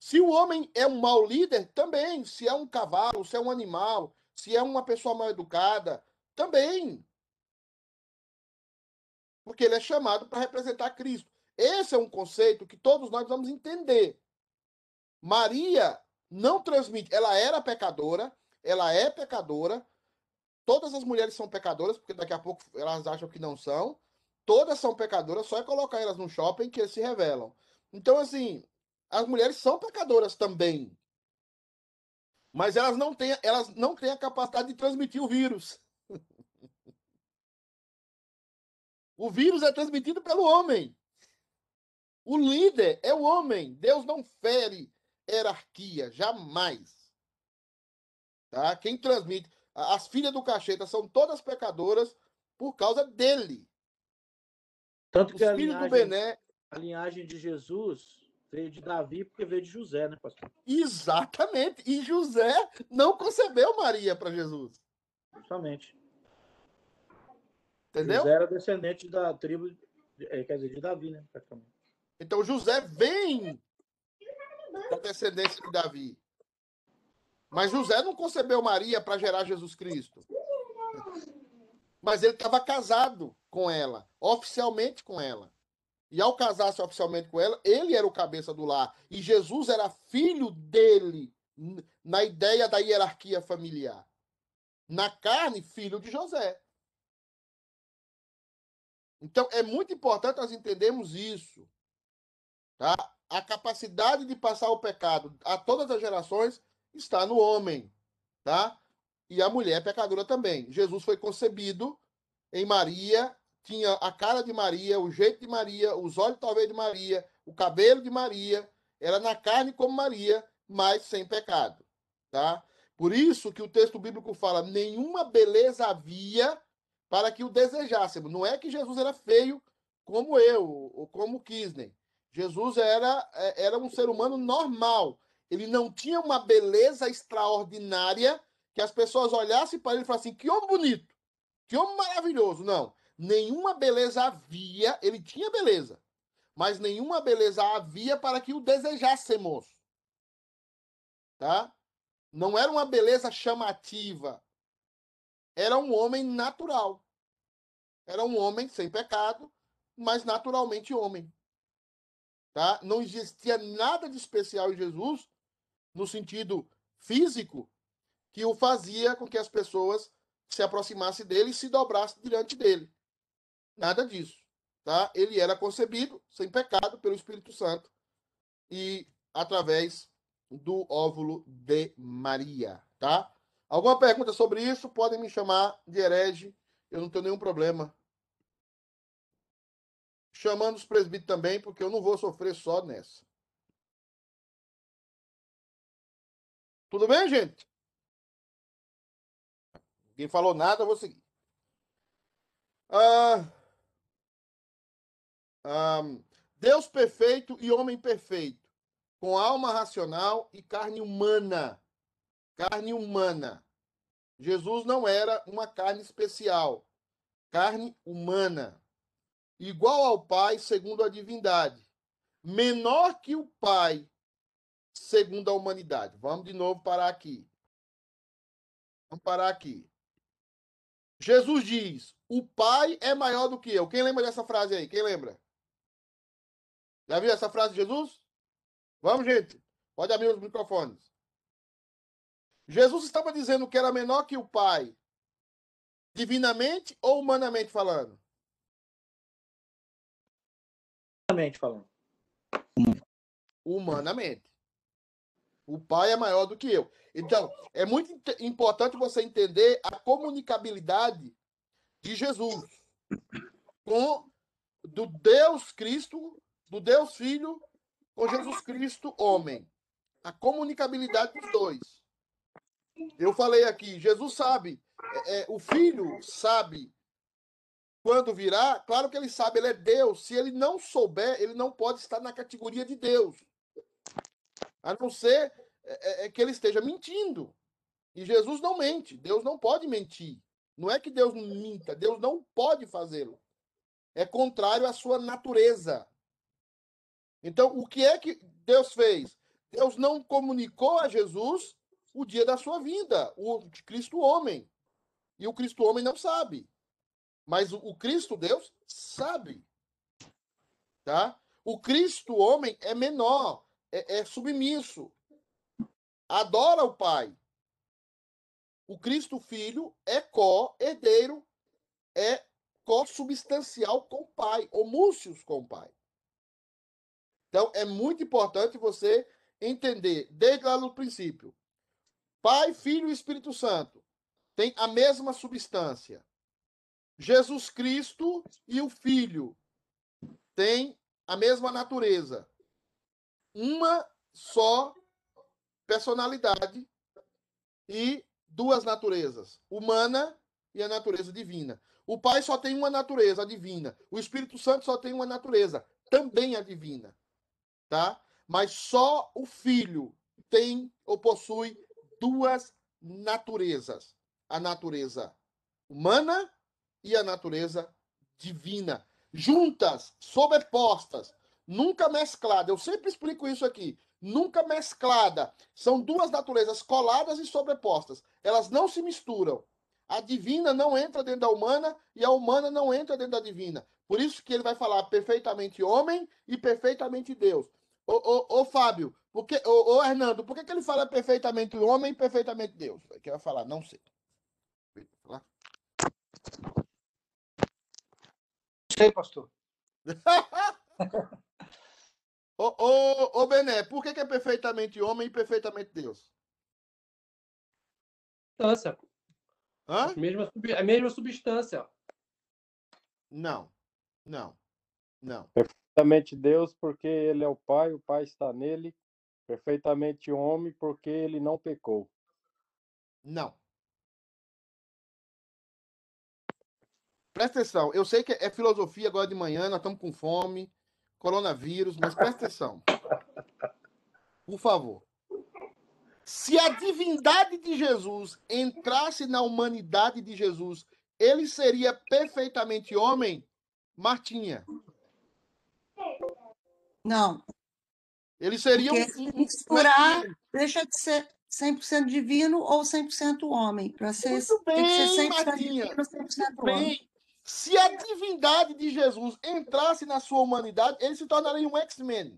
Se o homem é um mau líder, também. Se é um cavalo, se é um animal, se é uma pessoa mal educada, também porque ele é chamado para representar Cristo. Esse é um conceito que todos nós vamos entender. Maria não transmite, ela era pecadora, ela é pecadora. Todas as mulheres são pecadoras, porque daqui a pouco elas acham que não são. Todas são pecadoras, só é colocar elas no shopping que eles se revelam. Então, assim, as mulheres são pecadoras também. Mas elas não têm, elas não têm a capacidade de transmitir o vírus. O vírus é transmitido pelo homem. O líder é o homem. Deus não fere hierarquia, jamais. Tá? Quem transmite. As filhas do cacheta são todas pecadoras por causa dele. Tanto que Os a linhagem, do Bené. A linhagem de Jesus veio de Davi porque veio de José, né, pastor? Exatamente. E José não concebeu Maria para Jesus. Justamente. Entendeu? José era descendente da tribo, é, quer dizer, de Davi, né? Então José vem da descendência de Davi. Mas José não concebeu Maria para gerar Jesus Cristo. Mas ele estava casado com ela, oficialmente com ela. E ao casar-se oficialmente com ela, ele era o cabeça do lar. E Jesus era filho dele, na ideia da hierarquia familiar. Na carne, filho de José. Então, é muito importante nós entendermos isso. Tá? A capacidade de passar o pecado a todas as gerações está no homem. Tá? E a mulher é pecadora também. Jesus foi concebido em Maria, tinha a cara de Maria, o jeito de Maria, os olhos talvez de Maria, o cabelo de Maria, era na carne como Maria, mas sem pecado. Tá? Por isso que o texto bíblico fala: nenhuma beleza havia para que o desejássemos. Não é que Jesus era feio como eu, ou como Kisney. Jesus era, é, era um ser humano normal. Ele não tinha uma beleza extraordinária que as pessoas olhassem para ele e falassem: que homem bonito, que homem maravilhoso. Não. Nenhuma beleza havia, ele tinha beleza, mas nenhuma beleza havia para que o desejássemos. Tá? Não era uma beleza chamativa, era um homem natural. Era um homem sem pecado, mas naturalmente homem. Tá? Não existia nada de especial em Jesus, no sentido físico, que o fazia com que as pessoas se aproximassem dele e se dobrassem diante dele. Nada disso. Tá? Ele era concebido sem pecado pelo Espírito Santo e através do óvulo de Maria. Tá? Alguma pergunta sobre isso? Podem me chamar de herege. Eu não tenho nenhum problema. Chamando os presbíteros também, porque eu não vou sofrer só nessa. Tudo bem, gente? Ninguém falou nada, eu vou seguir. Ah, ah, Deus perfeito e homem perfeito, com alma racional e carne humana. Carne humana. Jesus não era uma carne especial, carne humana. Igual ao Pai, segundo a divindade. Menor que o Pai, segundo a humanidade. Vamos de novo parar aqui. Vamos parar aqui. Jesus diz: O Pai é maior do que eu. Quem lembra dessa frase aí? Quem lembra? Já viu essa frase de Jesus? Vamos, gente. Pode abrir os microfones. Jesus estava dizendo que era menor que o Pai, divinamente ou humanamente falando? Humanamente falando. Humanamente. O Pai é maior do que eu. Então, é muito importante você entender a comunicabilidade de Jesus com do Deus Cristo, do Deus Filho com Jesus Cristo, homem. A comunicabilidade dos dois. Eu falei aqui, Jesus sabe, é, é, o filho sabe quando virá, claro que ele sabe, ele é Deus. Se ele não souber, ele não pode estar na categoria de Deus. A não ser é, é, é que ele esteja mentindo. E Jesus não mente. Deus não pode mentir. Não é que Deus minta, Deus não pode fazê-lo. É contrário à sua natureza. Então, o que é que Deus fez? Deus não comunicou a Jesus o dia da sua vinda, o Cristo homem. E o Cristo homem não sabe. Mas o, Cristo Deus sabe. Tá? O Cristo homem é menor, é, é submisso, adora o Pai. O Cristo Filho é co-herdeiro, é co-substancial com o Pai, homúcios com o Pai. Então, é muito importante você entender, desde lá no princípio, Pai, Filho e Espírito Santo têm a mesma substância. Jesus Cristo e o Filho têm a mesma natureza. Uma só personalidade e duas naturezas, humana e a natureza divina. O Pai só tem uma natureza, a divina. O Espírito Santo só tem uma natureza, também a divina. Tá? Mas só o Filho tem ou possui duas naturezas: a natureza humana e a natureza divina. Juntas, sobrepostas, nunca mescladas. Eu sempre explico isso aqui nunca mesclada. São duas naturezas coladas e sobrepostas. Elas não se misturam. A divina não entra dentro da humana e a humana não entra dentro da divina. Por isso que ele vai falar perfeitamente homem e perfeitamente Deus. Ô, ô, ô Fábio, porque, ô, ô Hernando, por que, que ele fala perfeitamente homem e perfeitamente Deus? É que vai falar, não sei. Não sei, pastor. Ô, ô, ô Bené, por que, que é perfeitamente homem e perfeitamente Deus? Substância. Hã? A mesma, a mesma substância. Não, não, não. Perfeitamente Deus, porque ele é o Pai, o Pai está nele. Perfeitamente homem, porque ele não pecou. Não. Presta atenção, eu sei que é filosofia agora de manhã, nós estamos com fome, coronavírus, mas presta atenção. Por favor. Se a divindade de Jesus entrasse na humanidade de Jesus, ele seria perfeitamente homem? Martinha. Não. Ele seria Porque um, um, misturar deixa de ser 100% divino ou 100% homem. Para ser, Muito tem que ser bem, 100% Martinha. divino, 100% Bem, homem. Se a divindade de Jesus entrasse na sua humanidade, ele se tornaria um X-Men.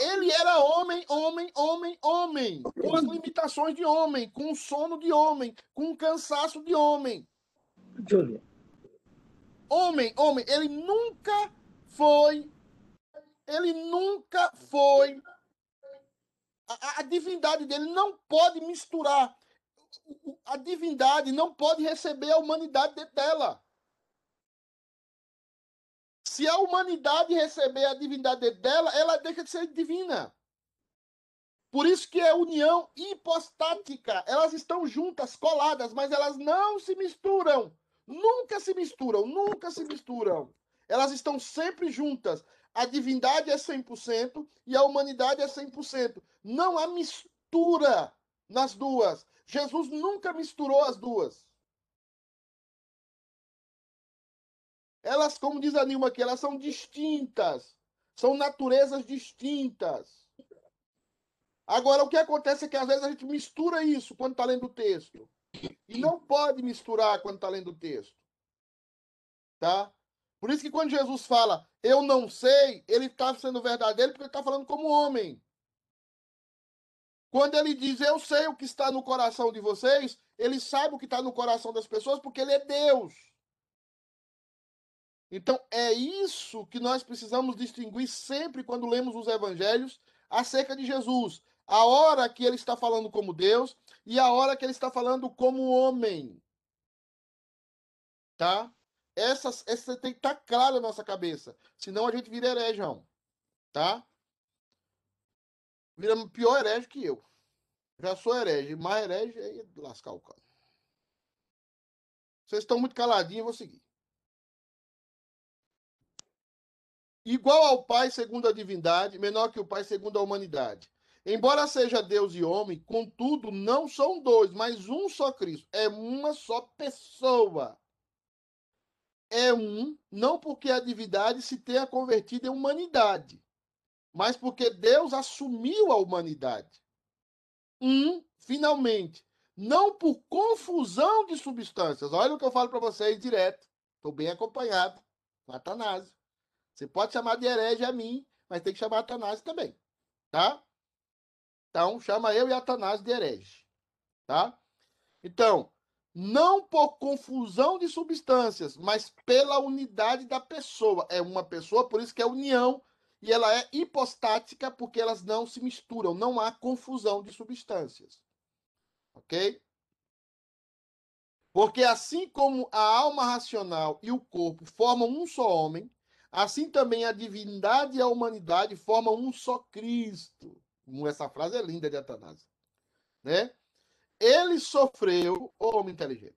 Ele era homem, homem, homem, homem, com as limitações de homem, com o sono de homem, com o cansaço de homem. Homem, homem, ele nunca foi. Ele nunca foi. A- a divindade dele não pode misturar. A divindade não pode receber a humanidade dentro dela. Se a humanidade receber a divindade dentro dela, ela deixa de ser divina. Por isso que é união hipostática. Elas estão juntas, coladas, mas elas não se misturam. Nunca se misturam, nunca se misturam. Elas estão sempre juntas. A divindade é 100% e a humanidade é 100%. Não há mistura nas duas. Jesus nunca misturou as duas. Elas, como diz a Nilma aqui, elas são distintas. São naturezas distintas. Agora, o que acontece é que às vezes a gente mistura isso quando está lendo o texto. E não pode misturar quando está lendo o texto. Tá? Por isso que quando Jesus fala, eu não sei, ele está sendo verdadeiro porque ele está falando como homem. Quando ele diz, eu sei o que está no coração de vocês, ele sabe o que está no coração das pessoas porque ele é Deus. Então, é isso que nós precisamos distinguir sempre quando lemos os evangelhos acerca de Jesus. A hora que ele está falando como Deus e a hora que ele está falando como homem. Tá? Essa, essa tem que estar tá claro na nossa cabeça. Senão a gente vira herejão. Tá? Vira pior herege que eu. Já sou herege. Mais herege é lascar o cara. Vocês estão muito caladinhos, eu vou seguir. igual ao Pai segundo a divindade, menor que o Pai segundo a humanidade. Embora seja Deus e homem, contudo, não são dois, mas um só Cristo. É uma só pessoa. É um, não porque a divindade se tenha convertido em humanidade, mas porque Deus assumiu a humanidade. Um, finalmente, não por confusão de substâncias. Olha o que eu falo para vocês direto. Estou bem acompanhado. Satanás. Você pode chamar de herege a mim, mas tem que chamar Atanásio também, tá? Então, chama eu e Atanásio de herege, tá? Então, não por confusão de substâncias, mas pela unidade da pessoa. É uma pessoa, por isso que é união, e ela é hipostática porque elas não se misturam, não há confusão de substâncias. OK? Porque assim como a alma racional e o corpo formam um só homem, Assim também a divindade e a humanidade formam um só Cristo. Essa frase é linda de Atanásio. Né? Ele sofreu, o homem inteligente,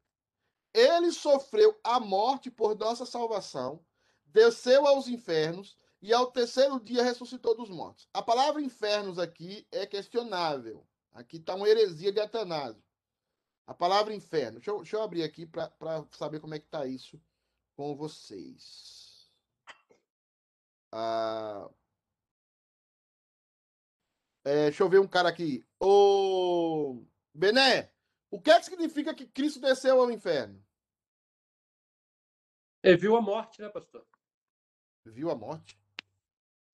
ele sofreu a morte por nossa salvação, desceu aos infernos e ao terceiro dia ressuscitou dos mortos. A palavra infernos aqui é questionável. Aqui está uma heresia de Atanásio. A palavra inferno. Deixa eu, deixa eu abrir aqui para saber como é que está isso com vocês. Ah, é, deixa eu ver um cara aqui. Ô, Bené, o que é que significa que Cristo desceu ao inferno? Ele viu a morte, né, pastor? Viu a morte?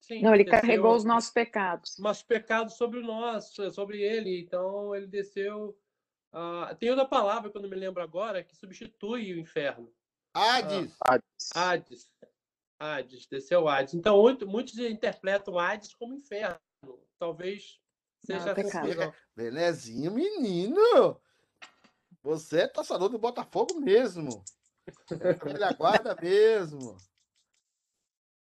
Sim, Não, ele carregou os nossos pecados. Nossos pecados sobre o nosso, sobre ele. Então, ele desceu. Uh, tem outra palavra que eu não me lembro agora que substitui o inferno. Hades. Uh, Hades. Hades. Hades, desceu Hades. Então, muitos interpretam Hades como inferno. Talvez seja Não, Belezinho, menino! Você é torcedor do Botafogo mesmo. Ele aguarda mesmo.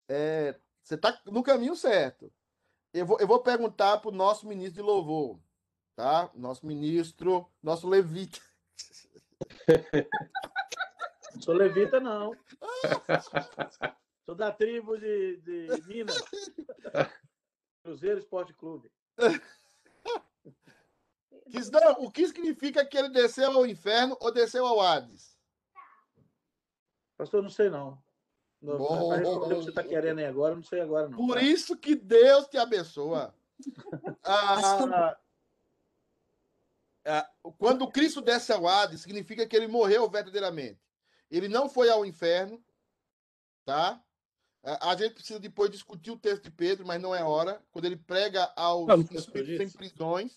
É, você está no caminho certo. Eu vou, eu vou perguntar para o nosso ministro de louvor, tá? Nosso ministro, nosso levita. Sou levita, não. Sou da tribo de, de Minas. Cruzeiro Esporte Clube. o que significa que ele desceu ao inferno ou desceu ao Hades? Pastor, não sei não. Não, Bom, o que você está querendo aí agora, não sei agora não. Por tá? isso que Deus te abençoa. ah, ah, quando Cristo desce ao Hades, significa que ele morreu verdadeiramente. Ele não foi ao inferno, tá? A gente precisa depois discutir o texto de Pedro, mas não é hora. Quando ele prega aos espíritos em prisões,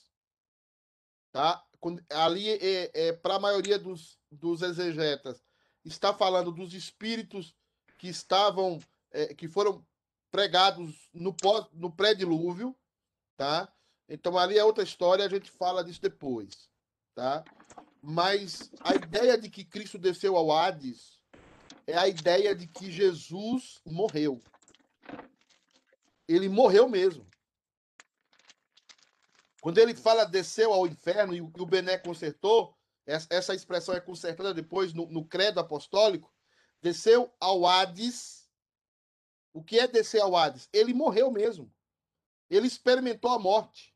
tá? ali é, é para a maioria dos, dos exegetas está falando dos espíritos que estavam, é, que foram pregados no, no pré-dilúvio, tá? Então ali é outra história, a gente fala disso depois, tá? Mas a ideia de que Cristo desceu ao Hades é a ideia de que Jesus morreu. Ele morreu mesmo. Quando ele fala desceu ao inferno e o, Bené consertou, essa, essa expressão é consertada depois no, no credo apostólico, desceu ao Hades. O que é descer ao Hades? Ele morreu mesmo. Ele experimentou a morte.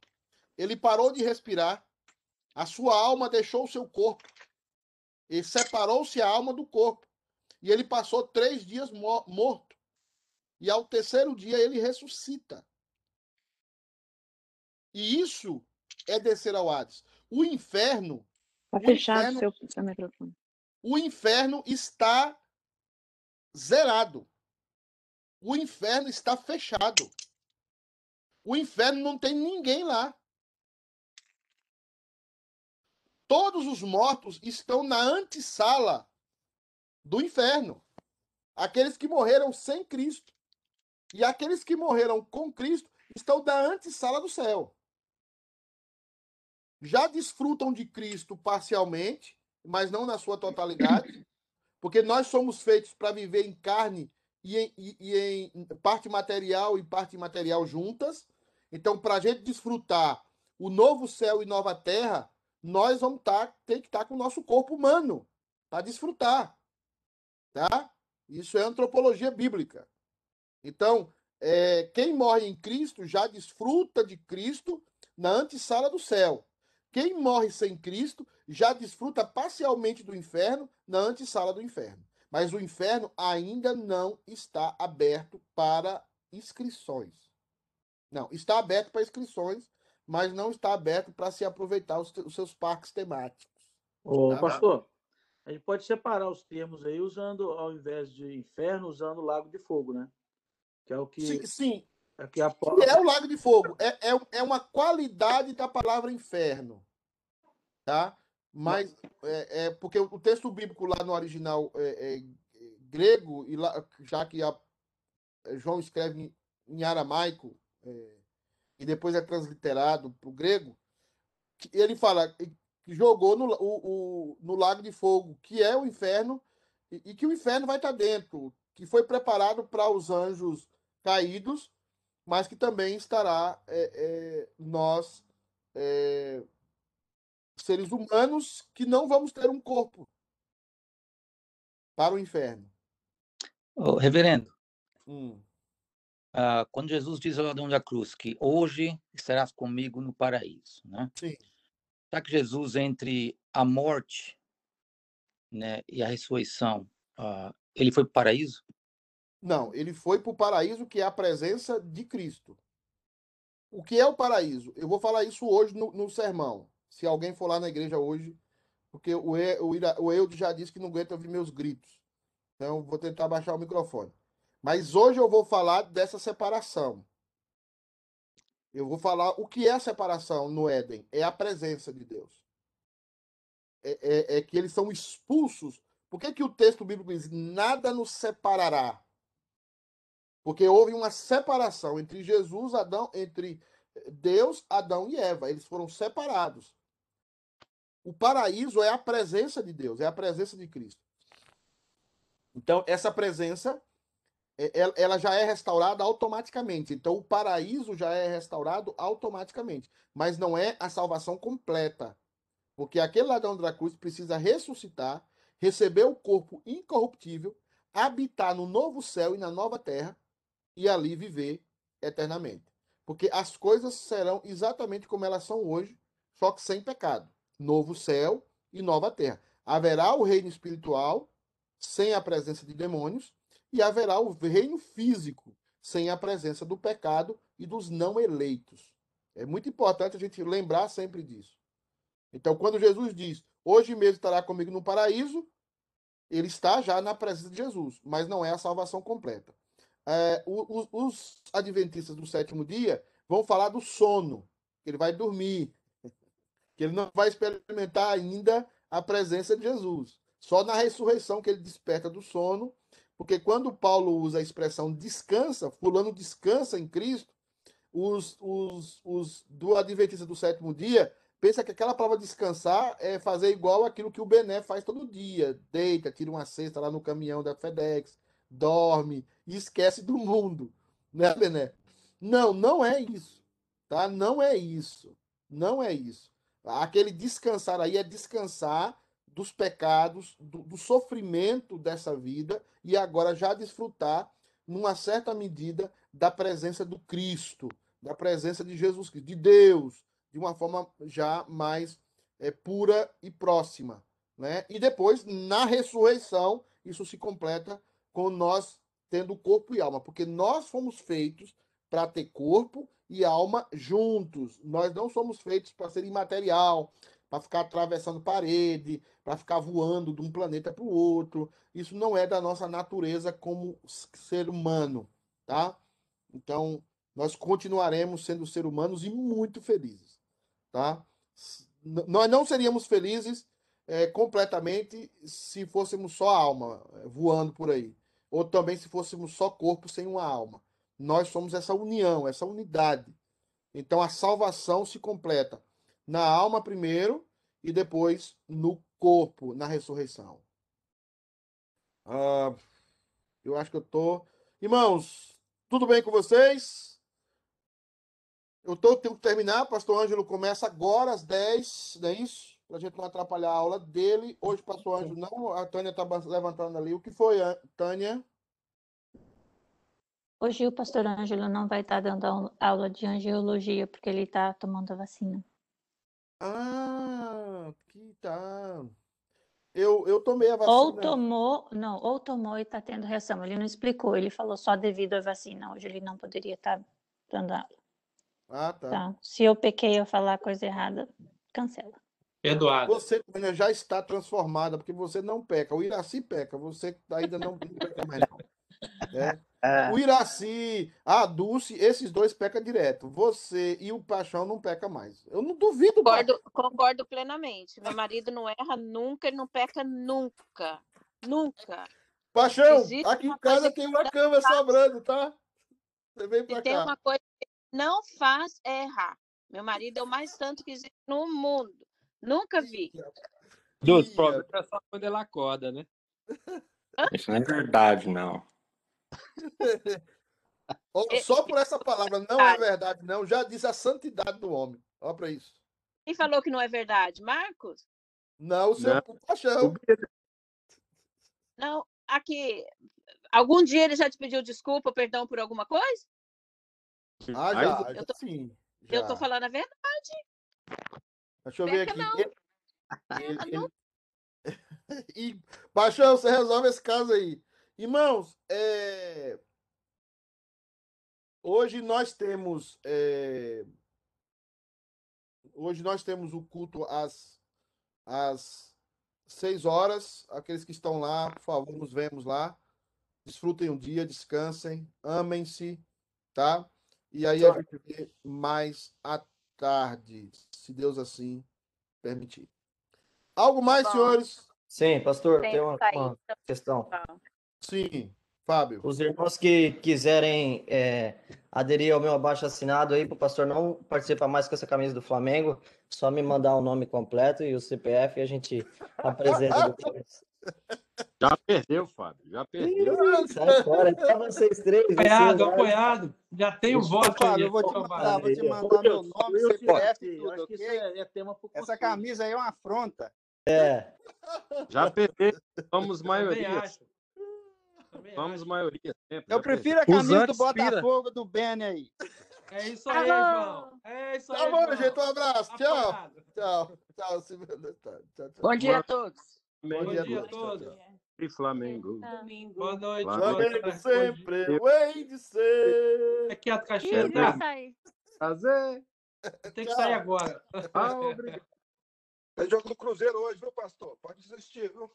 Ele parou de respirar. A sua alma deixou o seu corpo. E separou-se a alma do corpo. E ele passou três dias morto. E ao terceiro dia ele ressuscita. E isso é descer ao Hades. O inferno. Está fechado inferno, seu, seu microfone. O inferno está zerado. O inferno está fechado. O inferno não tem ninguém lá. Todos os mortos estão na antessala do inferno. Aqueles que morreram sem Cristo. E aqueles que morreram com Cristo estão na antessala do céu já desfrutam de Cristo parcialmente, mas não na sua totalidade, porque nós somos feitos para viver em carne e em, e, e em, parte material e parte imaterial juntas. Então, para a gente desfrutar o novo céu e nova terra, nós vamos tá, ter que estar tá com o nosso corpo humano para desfrutar. Tá? Isso é antropologia bíblica. Então, é, quem morre em Cristo já desfruta de Cristo na antessala do céu. Quem morre sem Cristo já desfruta parcialmente do inferno na antessala do inferno. Mas o inferno ainda não está aberto para inscrições. Não, está aberto para inscrições, mas não está aberto para se aproveitar os, os, seus parques temáticos. Ô, tá? pastor, a gente pode separar os termos aí usando, ao invés de inferno, usando lago de fogo, né? Que é o que. Sim, sim. É, que a... é o lago de fogo. É, é, é uma qualidade da palavra inferno. Tá? Mas é, é porque o texto bíblico lá no original é, é grego, e lá, já que a, é, João escreve em, em aramaico, é, e depois é transliterado para o grego, ele fala que jogou no, o, o, no lago de fogo, que é o inferno, e, e que o inferno vai estar dentro, que foi preparado para os anjos caídos, mas que também estará é, é, nós, é, seres humanos, que não vamos ter um corpo para o inferno. Oh, reverendo, hum. uh, quando Jesus diz ao ladrão da cruz que hoje estarás comigo no paraíso, né? Sim. Será que Jesus, entre a morte né, e a ressurreição, uh, ele foi para o paraíso? Não, ele foi para o paraíso, que é a presença de Cristo. O que é o paraíso? Eu vou falar isso hoje no, no sermão. Se alguém for lá na igreja hoje, porque o, e, o, o Eudo já disse que não aguenta ouvir meus gritos. Então, vou tentar baixar o microfone. Mas hoje eu vou falar dessa separação. Eu vou falar o que é a separação no Éden. É a presença de Deus. É, é, é que eles são expulsos. Por que, que o texto bíblico diz: nada nos separará? Porque houve uma separação entre Jesus, Adão, entre Deus, Adão e Eva. Eles foram separados. O paraíso é a presença de Deus, é a presença de Cristo. Então, essa presença, é, ela já é restaurada automaticamente. Então, o paraíso já é restaurado automaticamente. Mas não é a salvação completa. Porque aquele ladrão da cruz precisa ressuscitar, receber o corpo incorruptível, habitar no novo céu e na nova terra, e ali viver eternamente. Porque as coisas serão exatamente como elas são hoje, só que sem pecado. Novo céu e nova terra. Haverá o reino espiritual sem a presença de demônios e haverá o reino físico sem a presença do pecado e dos não eleitos. É muito importante a gente lembrar sempre disso. Então, quando Jesus diz, hoje mesmo estará comigo no paraíso, ele está já na presença de Jesus, mas não é a salvação completa é, os, os adventistas do sétimo dia vão falar do sono, que ele vai dormir, que ele não vai experimentar ainda a presença de Jesus. Só na ressurreição que ele desperta do sono, porque quando Paulo usa a expressão descansa, fulano descansa em Cristo, os, os, os do Adventista do sétimo dia pensa que aquela palavra descansar é fazer igual aquilo que o Bené faz todo dia. Deita, tira uma cesta lá no caminhão da FedEx, dorme e esquece do mundo, né, Bené? Não, não é isso, tá? Não é isso. Não é isso. Aquele descansar aí é descansar dos pecados, do, do sofrimento dessa vida e agora já desfrutar, numa certa medida, da presença do Cristo, da presença de Jesus Cristo, de Deus, de uma forma já mais é, pura e próxima. Né? E depois, na ressurreição, isso se completa com nós tendo corpo e alma, porque nós fomos feitos para ter corpo e alma juntos. Nós não somos feitos para ser imaterial, para ficar atravessando parede, para ficar voando de um planeta para o outro. Isso não é da nossa natureza como ser humano, tá? Então, nós continuaremos sendo ser humanos e muito felizes, tá? Nós não seríamos felizes é, completamente se fôssemos só alma é, voando por aí, ou também se fôssemos só corpo sem uma alma. Nós somos essa união, essa unidade. Então a salvação se completa na alma primeiro e depois no corpo, na ressurreição. Ah, eu acho que eu tô. Irmãos, tudo bem com vocês? Eu tô, tenho que terminar. Pastor Ângelo começa agora às 10, não é isso? Para a gente não atrapalhar a aula dele. Hoje, Pastor Ângelo, não. A Tânia está levantando ali. O que foi, Tânia? Hoje o pastor Ângelo não vai estar dando aula de angiologia, porque ele está tomando a vacina. Ah, que tá. Eu, eu tomei a vacina. Ou tomou, não, ou tomou e está tendo reação. Ele não explicou, ele falou só devido à vacina. Hoje ele não poderia estar dando aula. Ah, tá. Tá. Se eu pequei a falar coisa errada, cancela. Perdoado. Você Tânia, já está transformada, porque você não peca. O Iraci peca, você ainda não, não peca mais, não. É. É. O Iraci, a Dulce, esses dois pecam direto. Você e o Paixão não peca mais. Eu não duvido. Concordo, concordo plenamente. Meu marido não erra nunca, ele não peca nunca. Nunca. Paixão, Existe aqui em casa tem uma cama faz. sobrando, tá? Você vem pra e cá. Tem uma coisa que não faz é errar. Meu marido é o mais santo que existe no mundo. Nunca vi. Dos problemas é só quando ele acorda, né? Isso não é verdade, não. Só por essa palavra, não é verdade, não, já diz a santidade do homem. Olha para isso. Quem falou que não é verdade? Marcos? Não, o seu não. paixão. Não, aqui. Algum dia ele já te pediu desculpa, perdão por alguma coisa? Ah, já. Eu tô, sim, já. eu tô falando a verdade. Deixa eu ver aqui. Ele, ele, ele... e, Paixão, você resolve esse caso aí. Irmãos, é... hoje nós temos é... hoje nós temos o culto às às seis horas. Aqueles que estão lá, por favor, nos vemos lá. Desfrutem o dia, descansem, amem-se, tá? E aí a gente vê mais à tarde, se Deus assim permitir. Algo mais, senhores? Sim, pastor, tem, tem uma, uma questão. Sim, Fábio. Os irmãos que quiserem é, aderir ao meu abaixo assinado aí, para o pastor não participar mais com essa camisa do Flamengo, só me mandar o nome completo e o CPF e a gente apresenta depois. Já perdeu, Fábio. Já perdeu. sai fora, é só vocês três. Apoiado, apoiado. Já tem o voto. Fábio, eu vou te mandar, vou te mandar meu nome, CPF e tudo, ok? É, é tema Essa camisa aí é uma afronta. É. Já perdeu. Somos maioria. Vamos maioria sempre. Eu prefiro a camisa do Botafogo do Beni aí. É isso aí, João. É isso aí. Tá bom, gente. Um abraço. Tchau. Tchau. Tchau. Tchau. Bom dia a todos. Bom dia a todos. E Flamengo. Domingo. Boa noite. Flamengo sempre hei de ser. É quieto, caixinha. Tem que sair. Fazer. Tem que sair agora. Ah, obrigado. É jogo do Cruzeiro hoje, viu, pastor? Pode desistir, viu?